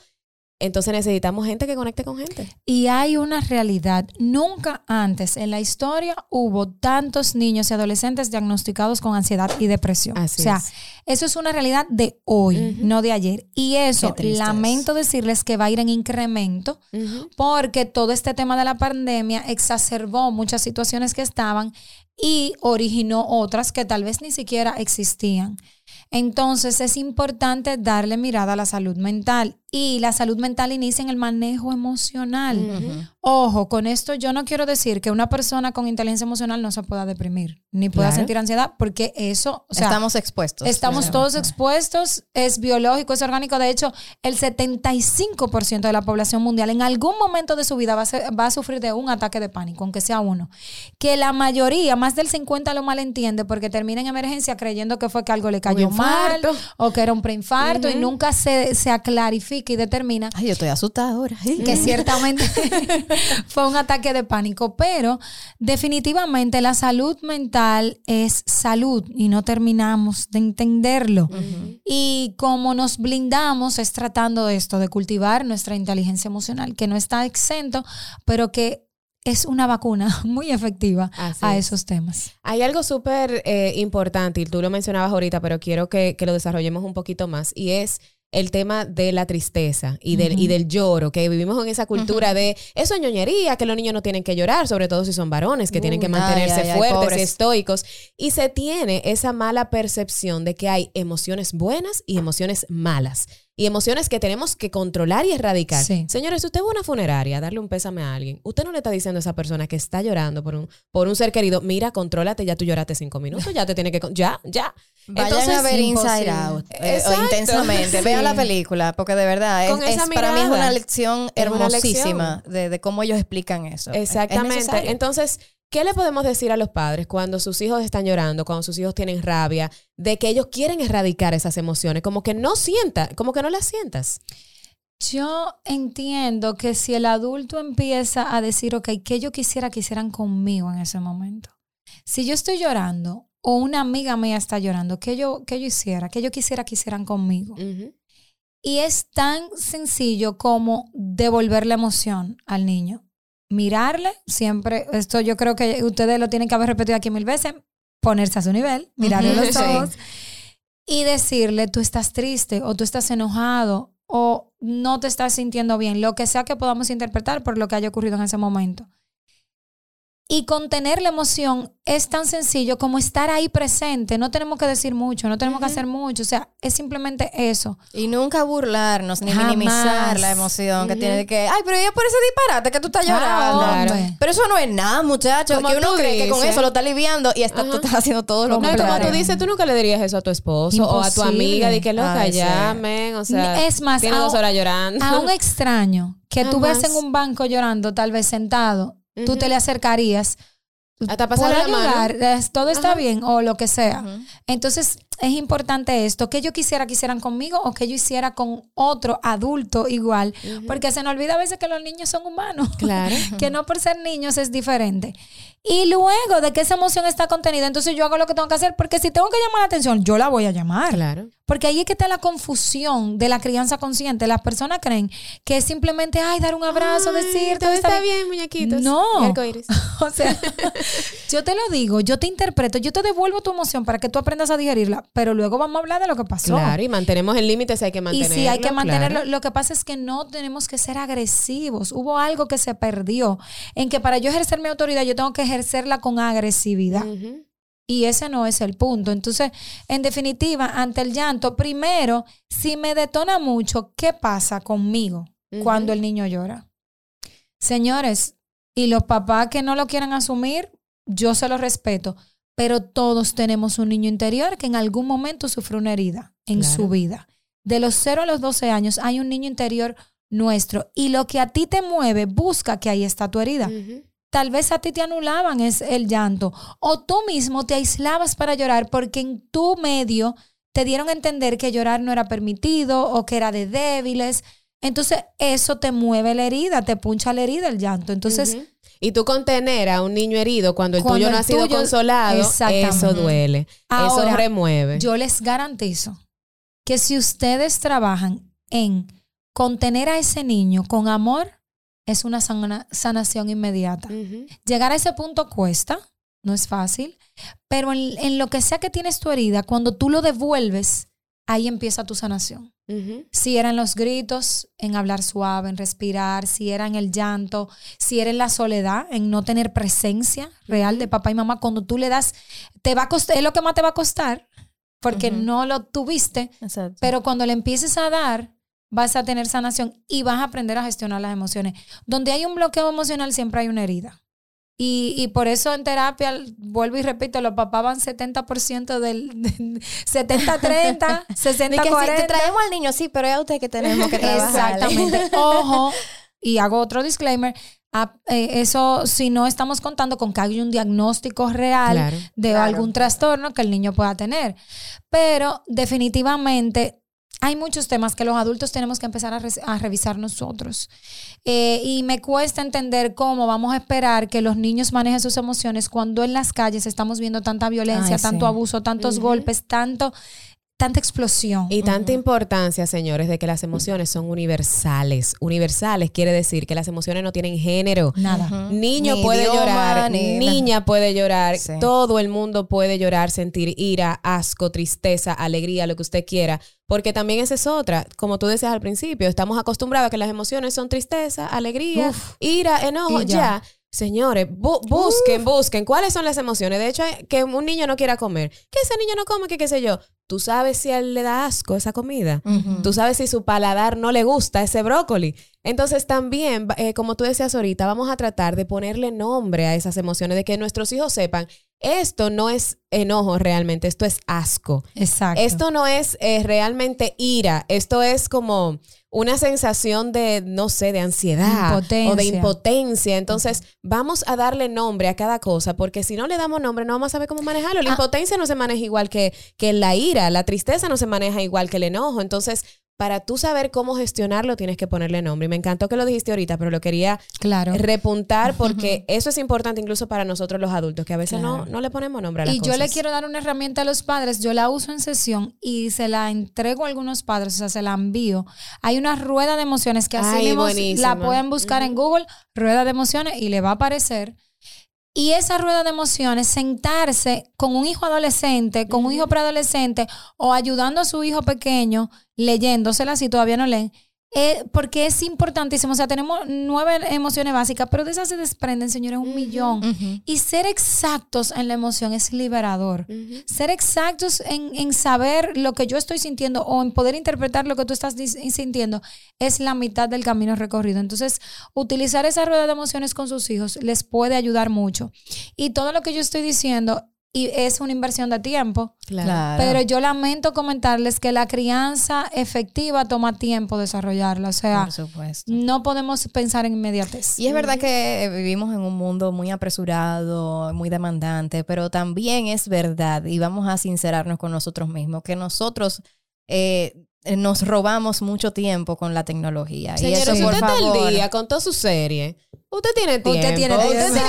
Entonces necesitamos gente que conecte con gente. Y hay una realidad. Nunca antes en la historia hubo tantos niños y adolescentes diagnosticados con ansiedad y depresión. Así o sea, es. eso es una realidad de hoy, no de ayer. Y eso, lamento decirles que va a ir en incremento porque todo este tema de la pandemia exacerbó muchas situaciones que estaban y originó otras que tal vez ni siquiera existían. Entonces es importante darle mirada a la salud mental y la salud mental inicia en el manejo emocional. Ojo, con esto yo no quiero decir que una persona con inteligencia emocional no se pueda deprimir ni pueda Claro. sentir ansiedad porque eso, o sea, Estamos expuestos. Estamos Claro. todos expuestos, es biológico, es orgánico. De hecho, el 75% de la población mundial en algún momento de su vida va a, ser- va a sufrir de un ataque de pánico, aunque sea uno. Que la mayoría, más del 50% lo malentiende porque termina en emergencia creyendo que fue que algo le cayó mal o que era un preinfarto y nunca se, se aclarifica y determina Ay, yo estoy asustada ahora. que ciertamente fue un ataque de pánico, pero definitivamente la salud mental es salud y no terminamos de entenderlo. Y como nos blindamos es tratando de esto, de cultivar nuestra inteligencia emocional, que no está exento, pero que es una vacuna muy efectiva Así a es. esos temas. Hay algo súper eh, importante, y tú lo mencionabas ahorita, pero quiero que, que lo desarrollemos un poquito más, y es el tema de la tristeza y del, y del lloro, que vivimos en esa cultura de eso es ñoñería, que los niños no tienen que llorar, sobre todo si son varones, que tienen que mantenerse ay, ay, ay, fuertes y estoicos. Y se tiene esa mala percepción de que hay emociones buenas y emociones malas. Y emociones que tenemos que controlar y erradicar. Sí. Señores, si usted va a una funeraria a darle un pésame a alguien, usted no le está diciendo a esa persona que está llorando por un, por un ser querido, mira, contrólate, ya tú lloraste cinco minutos, ya te tiene que... Ya, ya. Vayan Entonces, a ver Inside. Out eh, o intensamente. Sí. Vean la película, porque de verdad es, es- para mí es una lección una hermosísima De, de cómo ellos explican eso. Es- es Exactamente. Entonces, ¿qué le podemos decir a los padres cuando sus hijos están llorando, cuando sus hijos tienen rabia, de que ellos quieren erradicar esas emociones? Como que no sientas, como que no las sientas. Yo entiendo que si el adulto empieza a decir, ok, ¿qué yo quisiera que hicieran conmigo en ese momento? Si yo estoy llorando o una amiga mía está llorando, ¿qué yo, qué yo hiciera? ¿Qué yo quisiera que hicieran conmigo? Y es tan sencillo como devolver la emoción al niño. Mirarle, siempre, esto yo creo que ustedes lo tienen que haber repetido aquí mil veces, ponerse a su nivel, mirarle los sí. ojos y decirle, tú estás triste o tú estás enojado o no te estás sintiendo bien, lo que sea que podamos interpretar por lo que haya ocurrido en ese momento. Y contener la emoción es tan sencillo como estar ahí presente. No tenemos que decir mucho, no tenemos que hacer mucho. O sea, es simplemente eso. Y nunca burlarnos ni Jamás. minimizar la emoción que tiene de que, ay, pero ella por ese disparate que tú estás llorando. Ah, hombre. Pero eso no es nada, muchachos. Como Que uno cree que con eso lo está aliviando y está, tú estás haciendo todo lo No, como tú dices, tú nunca le dirías eso a tu esposo o a tu amiga, de que loca, Ay, sí. llamen, o sea, Es más, tiene a- dos horas llorando. A un extraño que tú ves en un banco llorando, tal vez sentado, tú te le acercarías. Hasta ¿Puedo la ayudar? Todo está Ajá. bien o lo que sea. Entonces, es importante esto, que yo quisiera que hicieran conmigo o que yo hiciera con otro adulto igual, porque se nos olvida a veces que los niños son humanos, Claro. que no por ser niños es diferente. Y luego de que esa emoción está contenida, entonces yo hago lo que tengo que hacer, porque si tengo que llamar la atención, yo la voy a llamar. Claro. Porque ahí es que está la confusión de la crianza consciente. Las personas creen que es simplemente, ay, dar un abrazo, Ay, decir, todo está bien, muñequitos. No. O sea, yo te lo digo, yo te interpreto, yo te devuelvo tu emoción para que tú aprendas a digerirla, pero luego vamos a hablar de lo que pasó. Claro, y mantenemos el límite si hay que Y mantenerlo. sí, hay que mantenerlo. claro. Lo que pasa es que no tenemos que ser agresivos. Hubo algo que se perdió en que para yo ejercer mi autoridad, yo tengo que ejercerla con agresividad. Y ese no es el punto. Entonces, en definitiva, ante el llanto, primero, si me detona mucho, ¿qué pasa conmigo cuando el niño llora? Señores, y los papás que no lo quieran asumir, yo se lo respeto, pero todos tenemos un niño interior que en algún momento sufrió una herida en Claro. su vida. De los 0 a los 12 años hay un niño interior nuestro y lo que a ti te mueve, busca que ahí está tu herida. Tal vez a ti te anulaban es el llanto o tú mismo te aislabas para llorar porque en tu medio te dieron a entender que llorar no era permitido o que era de débiles. Entonces eso te mueve la herida, te puncha la herida el llanto. Entonces. Y tú contener a un niño herido cuando el Cuando tuyo no el ha sido tuyo- consolado, eso duele. Ahora, eso remueve. yo les garantizo que si ustedes trabajan en contener a ese niño con amor, es una sana- sanación inmediata. Llegar a ese punto cuesta, no es fácil, pero en, en lo que sea que tienes tu herida, cuando tú lo devuelves, ahí empieza tu sanación. Si era en los gritos, en hablar suave, en respirar, si era en el llanto, si era en la soledad, en no tener presencia real de papá y mamá, cuando tú le das, te va a costar, es lo que más te va a costar, porque no lo tuviste, Exacto. pero cuando le empieces a dar, vas a tener sanación y vas a aprender a gestionar las emociones. Donde hay un bloqueo emocional, siempre hay una herida. Y, y por eso en terapia, vuelvo y repito, los papás van 70% del, del 70-30, Ni que sí, te 60-40. traemos al niño, sí, pero es a usted que tenemos que trabajar. Exactamente. Ojo, y hago otro disclaimer. eh, eso si no estamos contando con que hay un diagnóstico real Claro. de Claro. algún trastorno que el niño pueda tener. Pero definitivamente hay muchos temas que los adultos tenemos que empezar a, revisar nosotros. Eh, y me cuesta entender cómo vamos a esperar que los niños manejen sus emociones cuando en las calles estamos viendo tanta violencia, Ay, tanto sí. abuso, tantos golpes, tanto, tanta explosión. Y tanta importancia, señores, de que las emociones son universales. Universales quiere decir que las emociones no tienen género. Nada. Niño Ni puede idioma, llorar, ni niña puede llorar, Sí. todo el mundo puede llorar, sentir ira, asco, tristeza, alegría, lo que usted quiera, porque también esa es otra, como tú decías al principio, estamos acostumbrados a que las emociones son tristeza, alegría, Uf. ira, enojo, Y ya. ya. Señores, bu- busquen, busquen cuáles son las emociones. De hecho, que un niño no quiera comer, que ese niño no come, que qué sé yo. Tú sabes si a él le da asco esa comida. Tú sabes si su paladar no le gusta ese brócoli. Entonces también, eh, como tú decías ahorita, vamos a tratar de ponerle nombre a esas emociones, de que nuestros hijos sepan, esto no es enojo realmente, esto es asco. Exacto. Esto no es eh, realmente ira, esto es como una sensación de, no sé, de ansiedad o de Impotencia. impotencia. Entonces, vamos a darle nombre a cada cosa, porque si no le damos nombre, no vamos a saber cómo manejarlo. La Ah. impotencia no se maneja igual que, que la ira, la tristeza no se maneja igual que el enojo. Entonces, para tú saber cómo gestionarlo, tienes que ponerle nombre. Y me encantó que lo dijiste ahorita, pero lo quería claro. repuntar porque eso es importante incluso para nosotros los adultos, que a veces no, Claro. no le ponemos nombre a las Y cosas. yo le quiero dar una herramienta a los padres, yo la uso en sesión y se la entrego a algunos padres, o sea, se la envío. Hay una rueda de emociones que así Ay, mismo la pueden buscar en Google, rueda de emociones, y le va a aparecer. Y esa rueda de emociones, sentarse con un hijo adolescente, con un hijo preadolescente o ayudando a su hijo pequeño, leyéndosela si todavía no leen, eh, porque es importantísimo. O sea, tenemos nueve emociones básicas, pero de esas se desprenden, señores, un millón. Y ser exactos en la emoción es liberador. Ser exactos en, en saber lo que yo estoy sintiendo o en poder interpretar lo que tú estás sintiendo es la mitad del camino recorrido. Entonces, utilizar esa rueda de emociones con sus hijos les puede ayudar mucho. Y todo lo que yo estoy diciendo y es una inversión de tiempo. Claro. Pero yo lamento comentarles que la crianza efectiva toma tiempo desarrollarla. O sea, Por supuesto. no podemos pensar en inmediatez. Y es verdad que vivimos en un mundo muy apresurado, muy demandante, pero también es verdad, y vamos a sincerarnos con nosotros mismos, que nosotros eh, nos robamos mucho tiempo con la tecnología. y eso, si por usted está favor, al día con toda su serie, usted tiene tiempo. Usted tiene Usted tiempo. tiene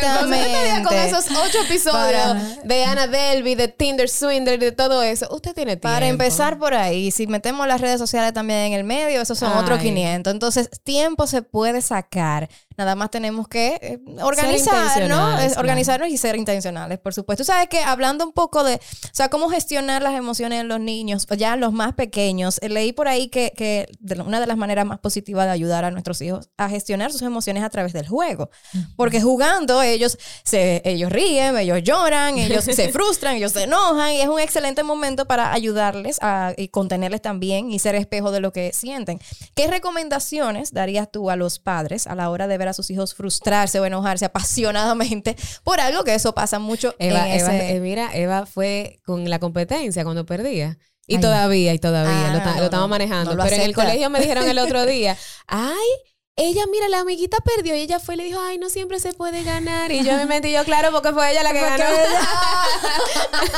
tiempo. Usted al día con esos ocho episodios Para- de Anna Delvey, de Tinder Swindler, de todo eso, usted tiene tiempo. Para empezar por ahí, si metemos las redes sociales también en el medio, esos son otros Ay. 500. Entonces, tiempo se puede sacar. Nada más tenemos que eh, organizar, ¿no? intencionales, Es claro. Organizarnos y ser intencionales, por supuesto. Sabes que hablando un poco de, o sea, cómo gestionar las emociones en los niños, ya los más pequeños, eh, leí por ahí que, que una de las maneras más positivas de ayudar a nuestros hijos a gestionar sus emociones a través del juego. Porque jugando ellos se ellos ríen, ellos lloran, ellos se frustran, ellos se enojan y es un excelente momento para ayudarles a y contenerles también y ser espejo de lo que sienten. ¿Qué recomendaciones darías tú a los padres a la hora de ver a sus hijos frustrarse o enojarse apasionadamente por algo que eso pasa mucho Eva, en Eva, ese- eh, mira, Eva fue con la competencia cuando perdía. Y Ay. todavía, y todavía, Ah, lo, ta- no, lo estamos no, manejando. no lo Pero en el colegio me dijeron el otro día, ay, ella, mira, la amiguita perdió y ella fue y le dijo, ay, no siempre se puede ganar. Y yo me metí yo, claro, porque fue ella la que Porque ganó.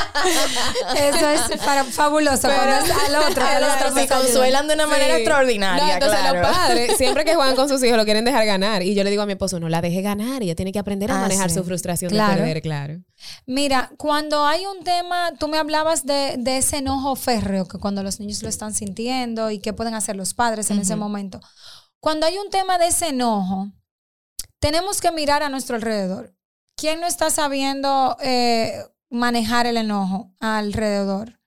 Eso es para- fabuloso. cuando es al otro, al otro se consuelan de una manera Sí. extraordinaria, No, entonces claro. los padres, siempre que juegan con sus hijos, lo quieren dejar ganar. Y yo le digo a mi esposo, no la deje ganar. Ella tiene que aprender a Ah, manejar sí. su frustración Claro. de perder, claro. Mira, cuando hay un tema, tú me hablabas de, de ese enojo férreo que cuando los niños lo están sintiendo y qué pueden hacer los padres en ese momento. Cuando hay un tema de ese enojo, tenemos que mirar a nuestro alrededor. ¿Quién no está sabiendo eh, manejar el enojo alrededor?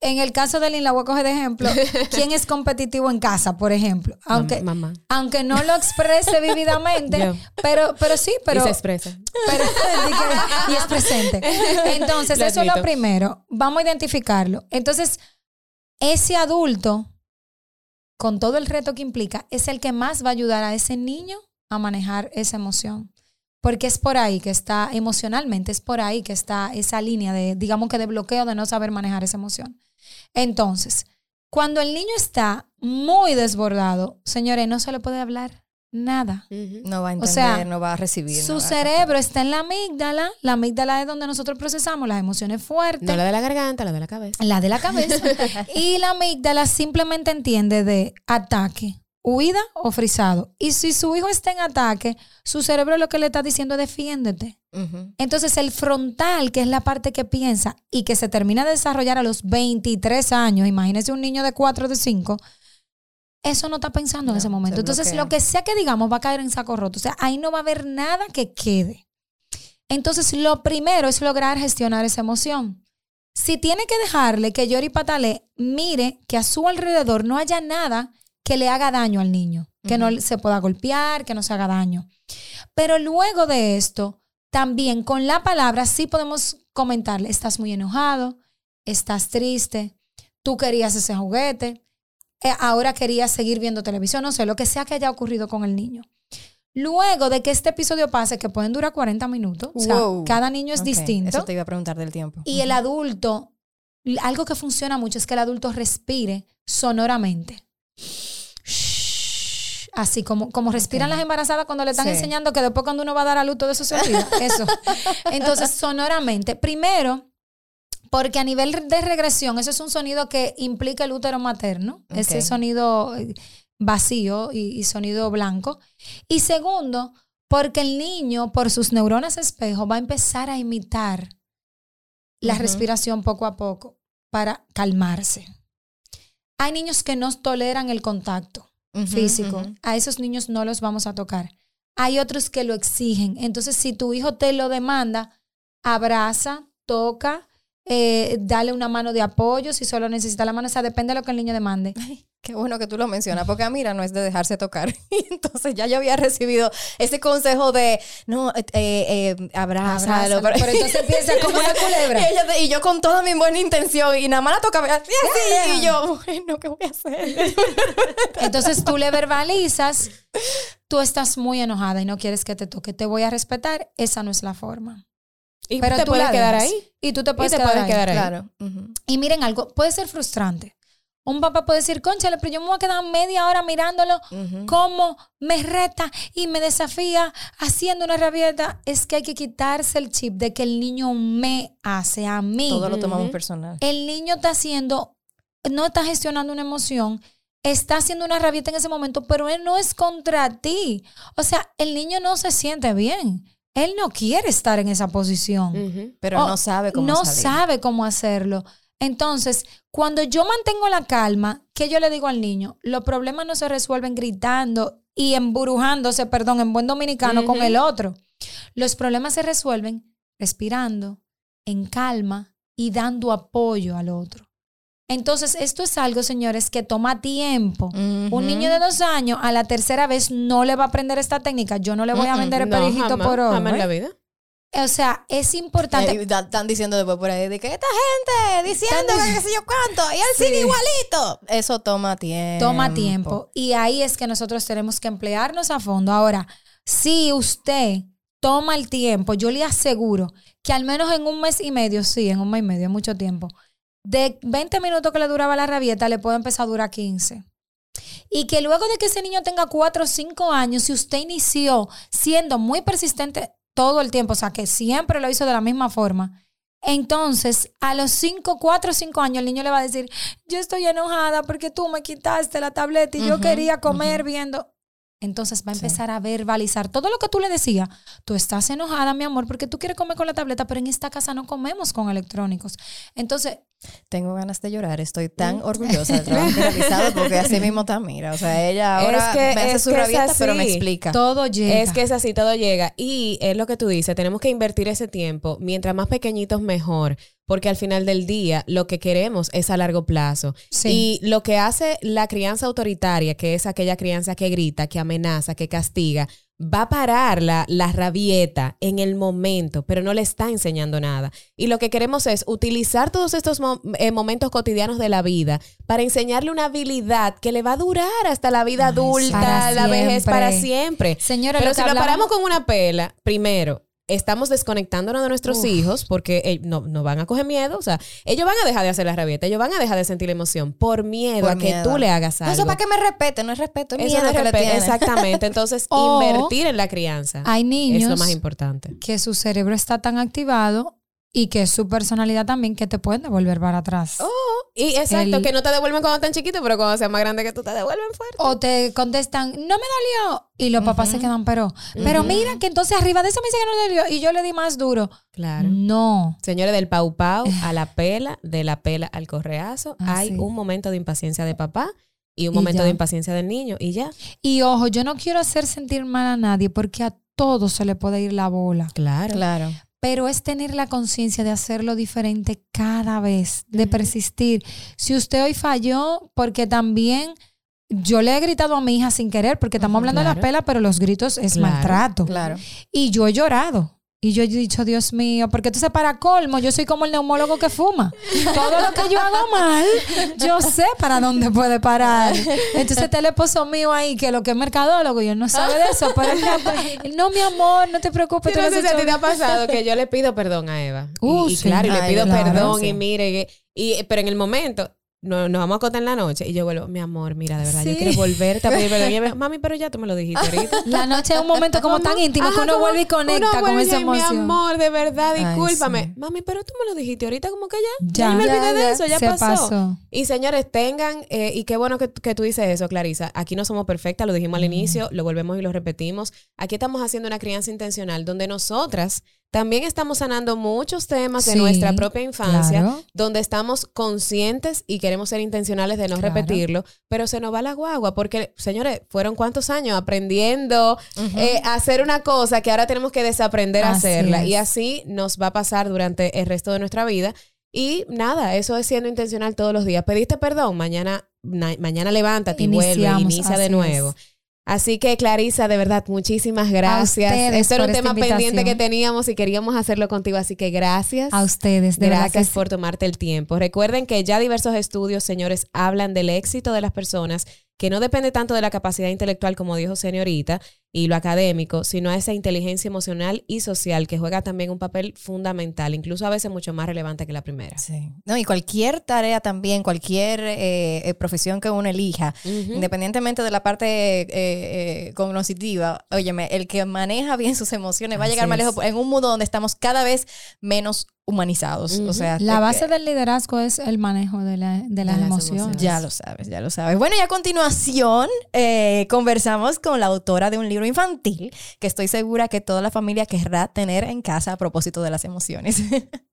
En el caso de Lin, la voy a coger de ejemplo. ¿Quién es competitivo en casa, por ejemplo? Aunque, Mam- mamá. aunque no lo exprese vividamente, Yo. pero, pero sí, pero, y se expresa. pero- y es presente. Entonces, Lo eso es lo primero. Vamos a identificarlo. Entonces, ese adulto, con todo el reto que implica, es el que más va a ayudar a ese niño a manejar esa emoción. Porque es por ahí que está, emocionalmente, es por ahí que está esa línea de, digamos que de bloqueo de no saber manejar esa emoción. Entonces, cuando el niño está muy desbordado, señores, no se le puede hablar nada. No va a O entender, sea, no va a recibir. Su no cerebro está en la amígdala. La amígdala es donde nosotros procesamos las emociones fuertes. No la de la garganta, la de la cabeza. La de la cabeza. y la amígdala simplemente entiende de ataque, huida o frisado. Y si su hijo está en ataque, su cerebro lo que le está diciendo es defiéndete. Entonces el frontal, que es la parte que piensa y que se termina de desarrollar a los 23 años, imagínese un niño de 4 o de 5, eso no está pensando en ese momento. Entonces lo que sea que digamos va a caer en saco roto. O sea, ahí no va a haber nada que quede. Entonces lo primero es lograr gestionar esa emoción. Si tiene que dejarle que llore y patale, mire que a su alrededor no haya nada que le haga daño al niño, que no se pueda golpear, que no se haga daño. Pero luego de esto, también con la palabra sí podemos comentarle, estás muy enojado, estás triste, tú querías ese juguete, ahora querías seguir viendo televisión, no sé, lo que sea que haya ocurrido con el niño. Luego de que este episodio pase, que pueden durar 40 minutos, o sea, Wow. cada niño es distinto. Eso te iba a preguntar del tiempo. Y el adulto, algo que funciona mucho es que el adulto respire sonoramente. Así como, como respiran las embarazadas cuando le están Sí. enseñando que después cuando uno va a dar a luz todo eso se olvida. Eso. Entonces, sonoramente. Primero, porque a nivel de regresión, eso es un sonido que implica el útero materno. Ese sonido eh, vacío y, y sonido blanco. Y segundo, porque el niño, por sus neuronas espejo, va a empezar a imitar la respiración poco a poco para calmarse. Hay niños que no toleran el contacto físico. A esos niños no los vamos a tocar. Hay otros que lo exigen. Entonces, si tu hijo te lo demanda, abraza, toca, eh, dale una mano de apoyo si solo necesita la mano. O sea, depende de lo que el niño demande. Ay, qué bueno que tú lo mencionas, porque a mira no es de dejarse tocar. Y entonces ya yo había recibido ese consejo de, no, eh, eh, eh, abrázalo. Abrázalo, pero entonces empieza como una culebra. Y, ella- y yo con toda mi buena intención, y nada más la tocaba así, así, y yo, bueno, ¿qué voy a hacer? Entonces tú le verbalizas, tú estás muy enojada y no quieres que te toque, te voy a respetar, esa no es la forma. Y pero te tú puedes quedar ahí. Y tú te Y puedes te quedar puedes ahí. quedar ahí. Claro. Ujú. Y miren algo, puede ser frustrante. Un papá puede decir, conchale, pero yo me voy a quedar media hora mirándolo Ujú. cómo me reta y me desafía haciendo una rabieta. Es que hay que quitarse el chip de que el niño me hace a mí. Todo lo tomamos Ujú. personal. El niño está haciendo, no está gestionando una emoción, está haciendo una rabieta en ese momento, pero él no es contra ti. O sea, el niño no se siente bien. Él no quiere estar en esa posición. Pero Oh, no sabe cómo no salir. sabe cómo hacerlo. Entonces, cuando yo mantengo la calma, ¿qué yo le digo al niño? Los problemas no se resuelven gritando y emburujándose, perdón, en buen dominicano con el otro. Los problemas se resuelven respirando, en calma y dando apoyo al otro. Entonces, esto es algo, señores, que toma tiempo. Un niño de dos años a la tercera vez no le va a aprender esta técnica. Yo no le voy a vender el No, perijito jamás, por oro. jamás en la vida. O sea, es importante. Están diciendo después por ahí de que esta gente diciendo que qué sé yo cuánto y él Sí. sigue igualito. Eso toma tiempo. Toma tiempo. Y ahí es que nosotros tenemos que emplearnos a fondo. Ahora, si usted toma el tiempo, yo le aseguro que al menos en un mes y medio, sí, en un mes y medio, mucho tiempo, de 20 minutos que le duraba la rabieta, le puede empezar a durar 15. Y que luego de que ese niño tenga 4 o 5 años, si usted inició siendo muy persistente todo el tiempo, o sea, que siempre lo hizo de la misma forma, entonces a los 5, 4 o 5 años el niño le va a decir, yo estoy enojada porque tú me quitaste la tableta y yo quería comer viendo. Entonces va a Sí. empezar a verbalizar todo lo que tú le decías. Tú estás enojada, mi amor, porque tú quieres comer con la tableta, pero en esta casa no comemos con electrónicos. Entonces, Tengo ganas de llorar. Estoy tan orgullosa del trabajo realizado porque así mismo está, mira. O sea, ella ahora Es que- me hace es su rabieta, pero me así. explica. todo llega. Es que es así, todo llega. Y es lo que tú dices, tenemos que invertir ese tiempo. Mientras más pequeñitos, mejor. Porque al final del día, lo que queremos es a largo plazo. Sí. Y lo que hace la crianza autoritaria, que es aquella crianza que grita, que amenaza, que castiga, va a parar la, la rabieta en el momento, pero no le está enseñando nada. Y lo que queremos es utilizar todos estos mo- eh, momentos cotidianos de la vida para enseñarle una habilidad que le va a durar hasta la vida adulta, la vejez para siempre. Señora, Pero si lo paramos con una pela, primero, estamos desconectándonos de nuestros Uf. hijos porque eh, no, no van a coger miedo. O sea, ellos van a dejar de hacer la rabieta, ellos van a dejar de sentir la emoción por miedo Por a que tú le hagas No, algo. Eso para que me respete, no es respeto, es Eso miedo no es que respeto. Exactamente. Entonces, O invertir en la crianza hay niños es lo más importante. que su cerebro está tan activado y que su personalidad también que te pueden devolver para atrás. Oh, y exacto, El- que no te devuelven cuando están chiquitos, pero cuando sean más grandes que tú te devuelven fuerte. O te contestan, no me dolió. Y los papás se quedan, pero, pero mira que entonces arriba de eso me dice que no dolió. Y yo le di más duro. Claro. No. Señores, del pau pau a la pela, de la pela al correazo, Ah, hay sí. un momento de impaciencia de papá y un momento de impaciencia del niño y ya. Y ojo, yo no quiero hacer sentir mal a nadie porque a todos se le puede ir la bola. Claro. Claro. Pero es tener la conciencia de hacerlo diferente cada vez, de persistir. Si usted hoy falló, porque también yo le he gritado a mi hija sin querer, porque estamos hablando de claro. la pela, pero los gritos es Claro, maltrato. Claro. Y yo he llorado. Y yo he dicho, Dios mío, porque entonces para colmo, yo soy como el neumólogo que fuma. Todo lo que yo hago mal, yo sé para dónde puede parar. Entonces está el esposo mío ahí, que lo que es mercadólogo, y él no sabe de eso, pero él no, mi amor, no te preocupes. Yo tú no sé si a ti te ha pasado que yo le pido perdón a Eva. Uh, y, sí. claro, y le Ay, pido claro, perdón sí. y mire, y- pero en el momento no, nos vamos a acostar en la noche y yo vuelvo, mi amor, mira, de verdad, yo quiero volverte a pedir perdón. Mami, pero ya tú me lo dijiste ahorita. La noche es un momento como tan íntimo que uno vuelve y conecta uno con vuelve esa emoción. Mi amor, de verdad, Ay, discúlpame. sí. Mami, pero tú me lo dijiste ahorita como que ya. Ya. Ya, me olvidé Ya, de eso, ya pasó. pasó. Y señores, tengan, eh, y qué bueno que, que tú dices eso, Clarisa. Aquí no somos perfectas, lo dijimos al inicio, lo volvemos y lo repetimos. Aquí estamos haciendo una crianza intencional donde nosotras también estamos sanando muchos temas de nuestra propia infancia, claro. donde estamos conscientes y queremos ser intencionales de no Claro. repetirlo, pero se nos va la guagua, porque, señores, fueron cuántos años aprendiendo eh, a hacer una cosa que ahora tenemos que desaprender a hacerla. es. Y así nos va a pasar durante el resto de nuestra vida. Y nada, eso es siendo intencional todos los días. Pediste perdón, mañana, na- mañana levántate y vuelve, inicia de nuevo. es. Así que Clarisa, de verdad, muchísimas gracias. Este era un tema pendiente que teníamos y queríamos hacerlo contigo, así que gracias. A ustedes, de Gracias por tomarte el tiempo. Recuerden que ya diversos estudios, señores, hablan del éxito de las personas que no depende tanto de la capacidad intelectual, como dijo señorita, y lo académico, sino a esa inteligencia emocional y social que juega también un papel fundamental, incluso a veces mucho más relevante que la primera. Sí. No, y cualquier tarea también, cualquier eh, eh, profesión que uno elija, independientemente de la parte eh, eh, cognitiva, óyeme, el que maneja bien sus emociones va a llegar más lejos en un mundo donde estamos cada vez menos humanizados. O sea, La base del liderazgo es el manejo de, la- de las, las emociones. emociones. Ya lo sabes, ya lo sabes. Bueno, y a continuación eh, conversamos con la autora de un libro infantil que estoy segura que toda la familia querrá tener en casa a propósito de las emociones.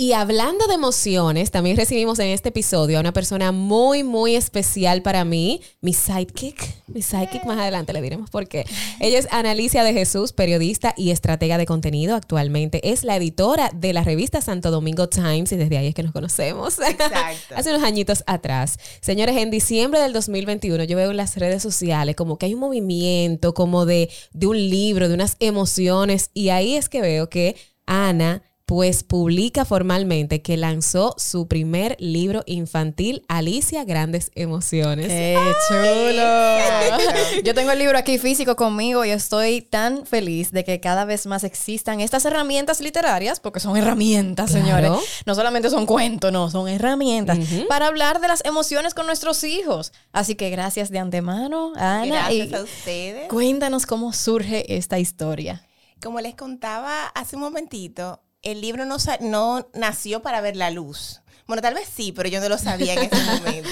Y hablando de emociones, también recibimos en este episodio a una persona muy, muy especial para mí, mi sidekick. Mi sidekick, más adelante le diremos por qué. Ella es Analicia de Jesús, periodista y estratega de contenido. Actualmente es la editora de la revista Santo Domingo Times y desde ahí es que nos conocemos. Exacto. Hace unos añitos atrás. Señores, en diciembre del 2021 yo veo en las redes sociales como que hay un movimiento como de, de un libro, de unas emociones y ahí es que veo que Ana pues publica formalmente que lanzó su primer libro infantil, Alicia Grandes Emociones. ¡Qué chulo! Yo tengo el libro aquí físico conmigo y estoy tan feliz de que cada vez más existan estas herramientas literarias, porque son herramientas, Claro. señores. No solamente son cuentos, no, son herramientas para hablar de las emociones con nuestros hijos. Así que gracias de antemano, Ana. Gracias y a ustedes. cuéntanos cómo surge esta historia. Como les contaba hace un momentito, el libro no, no nació para ver la luz. Bueno, tal vez sí, pero yo no lo sabía en ese momento.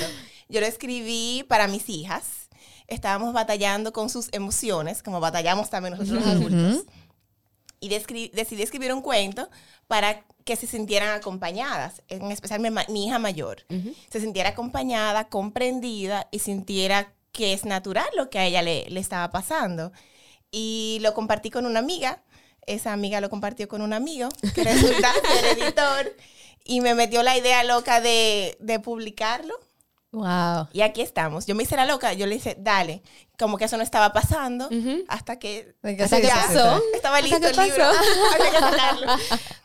Yo lo escribí para mis hijas. Estábamos batallando con sus emociones, como batallamos también nosotros los adultos. Y descri- decidí escribir un cuento para que se sintieran acompañadas, en especial mi hija mayor. Se sintiera acompañada, comprendida y sintiera que es natural lo que a ella le, le estaba pasando. Y lo compartí con una amiga. Esa amiga lo compartió con un amigo, que resulta ser editor. Y me metió la idea loca de, de publicarlo. Wow. Y aquí estamos. Yo me hice la loca. Yo le dije, dale. Como que eso no estaba pasando. Hasta que... Hasta que pasó. Estaba listo el libro.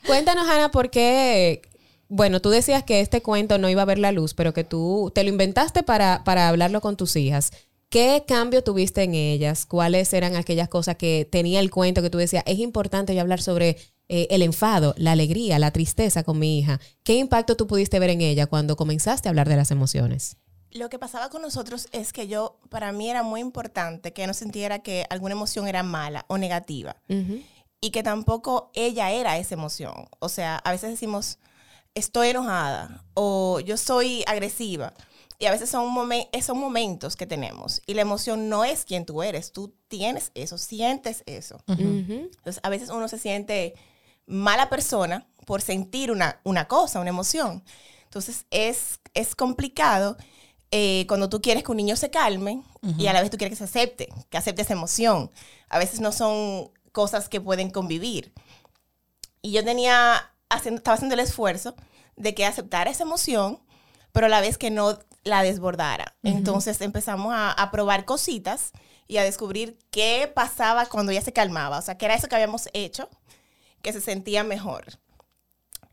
Cuéntanos, Ana, por qué. Bueno, tú decías que este cuento no iba a ver la luz, pero que tú te lo inventaste para, para hablarlo con tus hijas. ¿Qué cambio tuviste en ellas? ¿Cuáles eran aquellas cosas que tenía el cuento que tú decías, es importante yo hablar sobre eh, el enfado, la alegría, la tristeza con mi hija? ¿Qué impacto tú pudiste ver en ella cuando comenzaste a hablar de las emociones? Lo que pasaba con nosotros es que yo, para mí era muy importante que no sintiera que alguna emoción era mala o negativa. Y que tampoco ella era esa emoción. O sea, a veces decimos, estoy enojada o yo soy agresiva. Y a veces son, momen- son momentos que tenemos. Y la emoción no es quien tú eres. Tú tienes eso, sientes eso. Entonces, a veces uno se siente mala persona por sentir una, una cosa, una emoción. Entonces, es, es complicado eh, cuando tú quieres que un niño se calme y a la vez tú quieres que se acepte, que acepte esa emoción. A veces no son cosas que pueden convivir. Y yo tenía, haciendo, estaba haciendo el esfuerzo de que aceptara esa emoción, pero a la vez que no la desbordara. Entonces empezamos a, a probar cositas y a descubrir qué pasaba cuando ella se calmaba. O sea, qué era eso que habíamos hecho que se sentía mejor.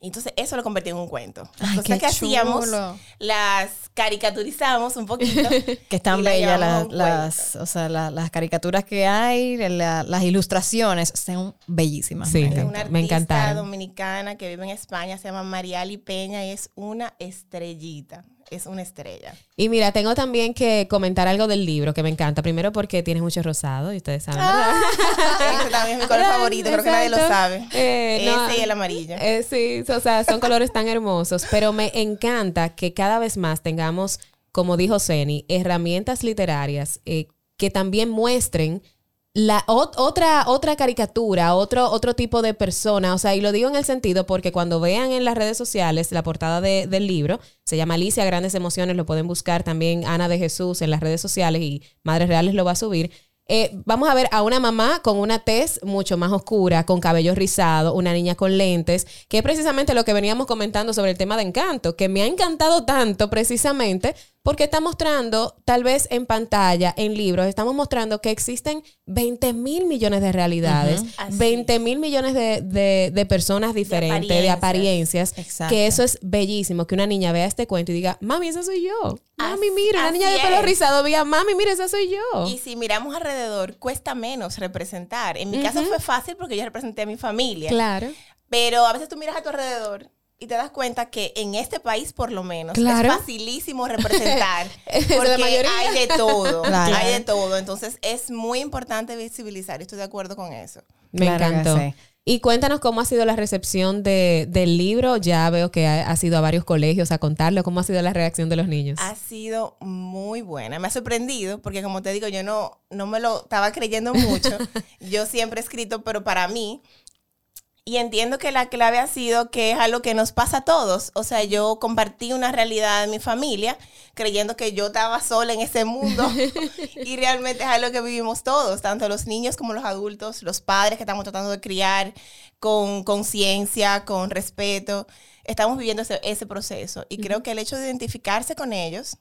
Entonces eso lo convertí en un cuento. Las Ay, cosas qué que hacíamos, chulo. las caricaturizamos un poquito. Que están la bellas llevamos las, o sea, la- las caricaturas que hay, la- las ilustraciones, son bellísimas. Sí. me una artista dominicana que vive en España, se llama Mariali Peña y es una estrellita. Es una estrella. Y mira, tengo también que comentar algo del libro que me encanta. Primero porque tienes mucho rosado y ustedes saben. Ese también es mi color favorito, creo que nadie lo sabe. Eh, no, Ese y el amarillo. Eh, sí, o sea, son colores tan hermosos, pero me encanta que cada vez más tengamos, como dijo Ceni, herramientas literarias eh, que también muestren la ot- otra otra caricatura, otro otro tipo de persona, o sea, y lo digo en el sentido porque cuando vean en las redes sociales la portada de- del libro, se llama Alicia Grandes Emociones, lo pueden buscar también Ana de Jesús en las redes sociales y Madres Reales lo va a subir. Eh, vamos a ver a una mamá con una tez mucho más oscura, con cabello rizado, una niña con lentes, que es precisamente lo que veníamos comentando sobre el tema de encanto, que me ha encantado tanto precisamente Porque está mostrando, tal vez en pantalla, en libros, estamos mostrando que existen 20 mil millones de realidades, Así 20 mil millones de, de- de personas diferentes, de apariencias, Exacto. que eso es bellísimo, que una niña vea este cuento y diga, mami, esa soy yo. Mami, Así- mira, una niña de pelo es. rizado veía, mami, mira, esa soy yo. Y si miramos alrededor, cuesta menos representar. En mi caso fue fácil porque yo representé a mi familia. Claro. Pero a veces tú miras a tu alrededor y te das cuenta que en este país, por lo menos, Claro. es facilísimo representar. Porque mayoría. hay de todo. Claro. Hay de todo. Entonces es muy importante visibilizar. y Estoy de acuerdo con eso. Me Claro encantó. sí. Y cuéntanos cómo ha sido la recepción de, del libro. Ya veo que ha, ha sido a varios colegios a contarlo. ¿Cómo ha sido la reacción de los niños? Ha sido muy buena. Me ha sorprendido porque, como te digo, yo no, no me lo estaba creyendo mucho. yo siempre he escrito, pero para mí. Y entiendo que la clave ha sido que es algo que nos pasa a todos. O sea, yo compartí una realidad en mi familia creyendo que yo estaba sola en ese mundo. y realmente es algo que vivimos todos, tanto los niños como los adultos, los padres que estamos tratando de criar con conciencia, con respeto. Estamos viviendo ese, ese proceso. Y creo que el hecho de identificarse con ellos,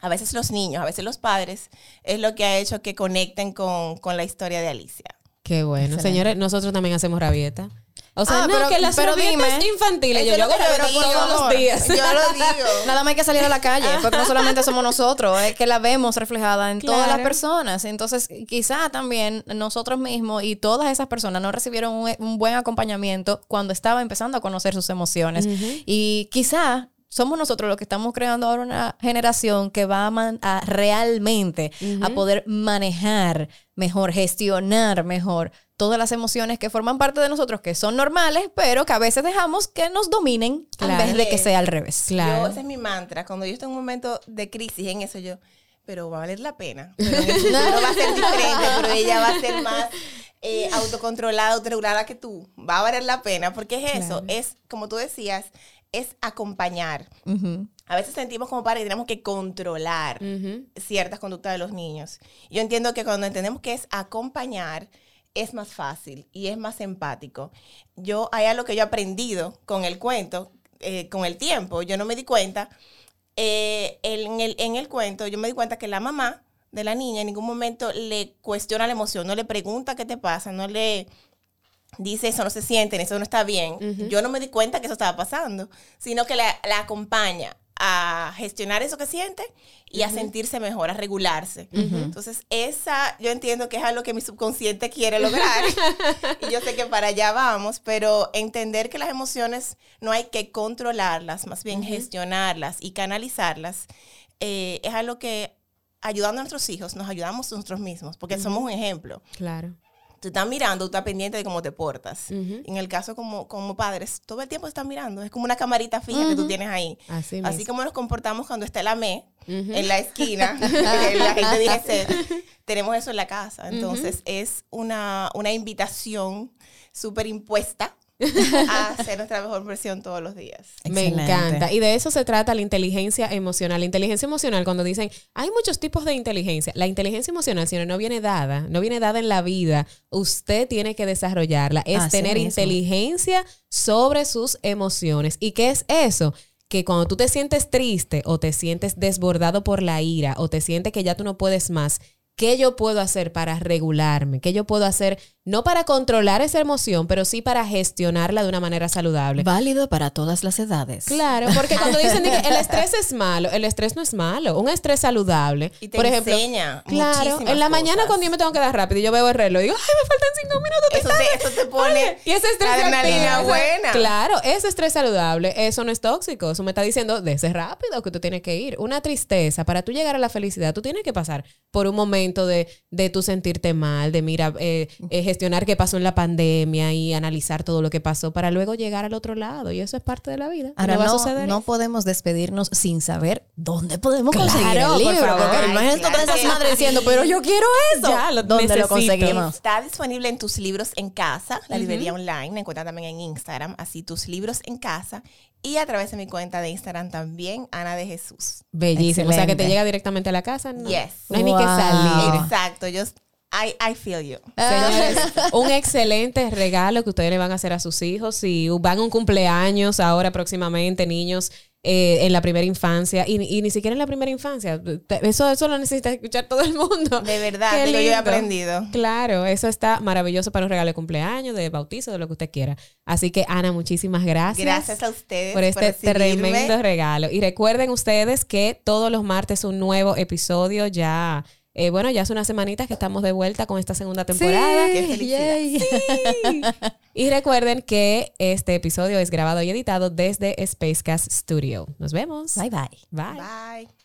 a veces los niños, a veces los padres, es lo que ha hecho que conecten con, con la historia de Alicia. Qué bueno. Señores, nosotros también hacemos rabieta. O sea, Ah, no, pero- que las pero dime. infantiles. Yo, yo lo digo, todos los días. Yo lo digo. Nada más hay que salir a la calle, porque no solamente somos nosotros, es que la vemos reflejada en todas las personas. Entonces, quizá también nosotros mismos y todas esas personas no recibieron un, un buen acompañamiento cuando estaba empezando a conocer sus emociones. Y quizá somos nosotros los que estamos creando ahora una generación que va a, man- a realmente a poder manejar mejor, gestionar mejor todas las emociones que forman parte de nosotros, que son normales, pero que a veces dejamos que nos dominen Claro. en vez de que sea al revés. Claro. Yo, ese es mi mantra. Cuando yo estoy en un momento de crisis en eso, yo, pero va a valer la pena. Pero en el futuro va a ser diferente, pero ella va a ser más eh, autocontrolada, autorregulada que tú. Va a valer la pena, porque es eso. Es, como tú decías, es acompañar. A veces sentimos como padres que tenemos que controlar ciertas conductas de los niños. Yo entiendo que cuando entendemos que es acompañar, es más fácil y es más empático. Yo, hay algo que yo he aprendido con el cuento, eh, con el tiempo. Yo no me di cuenta. eh, en, el, en el cuento, yo me di cuenta que la mamá de la niña en ningún momento le cuestiona la emoción, no le pregunta qué te pasa, no le dice eso no se siente, eso no está bien. Yo no me di cuenta que eso estaba pasando, sino que la, la acompaña a gestionar eso que siente y a sentirse mejor, a regularse. Entonces, esa yo entiendo que es algo que mi subconsciente quiere lograr y yo sé que para allá vamos, pero entender que las emociones no hay que controlarlas, más bien gestionarlas y canalizarlas, eh, es algo que ayudando a nuestros hijos, nos ayudamos nosotros mismos, porque somos un ejemplo Claro. Tú estás mirando, tú estás pendiente de cómo te portas. En el caso como, como padres, todo el tiempo estás mirando. Es como una camarita fija que tú tienes ahí. Así Así mismo. como nos comportamos cuando está la ME en la esquina, la gente dice, tenemos eso en la casa. Entonces es una, una invitación súper impuesta a hacer nuestra mejor versión todos los días. Me encanta. Y de eso se trata la inteligencia emocional. La inteligencia emocional, cuando dicen, hay muchos tipos de inteligencia. La inteligencia emocional, si no, no viene dada, no viene dada en la vida, usted tiene que desarrollarla. Es tener inteligencia sobre sus emociones. ¿Y qué es eso? Que cuando tú te sientes triste o te sientes desbordado por la ira o te sientes que ya tú no puedes más, ¿qué yo puedo hacer para regularme? ¿Qué yo puedo hacer no para controlar esa emoción, pero sí para gestionarla de una manera saludable? Válido para todas las edades. Claro, porque cuando dicen de que el estrés es malo, el estrés no es malo. Un estrés saludable. Y te por ejemplo, enseña Claro, en la mañana cosas. cuando yo me tengo que dar rápido y yo veo el reloj y digo, ay, me faltan cinco minutos. Eso te, eso te pone Y ese estrés se adrenalina activa. buena. Claro, ese estrés saludable, eso no es tóxico. Eso me está diciendo, ese rápido que tú tienes que ir. Una tristeza, para tú llegar a la felicidad, tú tienes que pasar por un momento de, de tú sentirte mal, de mira, eh, eh, gestionar qué pasó en la pandemia y analizar todo lo que pasó para luego llegar al otro lado. Y eso es parte de la vida. Ahora va a no, suceder no podemos despedirnos sin saber dónde podemos Claro, conseguir el por libro. favor. porque Ay, imagínate claro todas esas que madres diciendo, pero yo quiero eso. Ya, lo ¿Dónde lo conseguimos? Está disponible en tus libros en casa, la librería online. Me encuentran también en Instagram, así tus libros en casa. Y a través de mi cuenta de Instagram también, Ana de Jesús. Bellísimo. O sea, que te llega directamente a la casa. No, Yes. no hay ni que salir. Exacto, yo, I, I feel you. Señores, un excelente regalo que ustedes le van a hacer a sus hijos. Si van a un cumpleaños ahora próximamente, niños, eh, en la primera infancia y, y ni siquiera en la primera infancia. Eso, eso lo necesita escuchar todo el mundo. De verdad, yo he aprendido. Claro, eso está maravilloso para un regalo de cumpleaños, de bautizo, de lo que usted quiera. Así que, Ana, muchísimas gracias. Gracias a ustedes por este tremendo regalo. Y recuerden ustedes que todos los martes un nuevo episodio ya. Eh, bueno, ya hace unas semanitas que estamos de vuelta con esta segunda temporada. Qué felicidad. yay. Y recuerden que este episodio es grabado y editado desde Spacecast Studio. Nos vemos. Bye bye. Bye. Bye.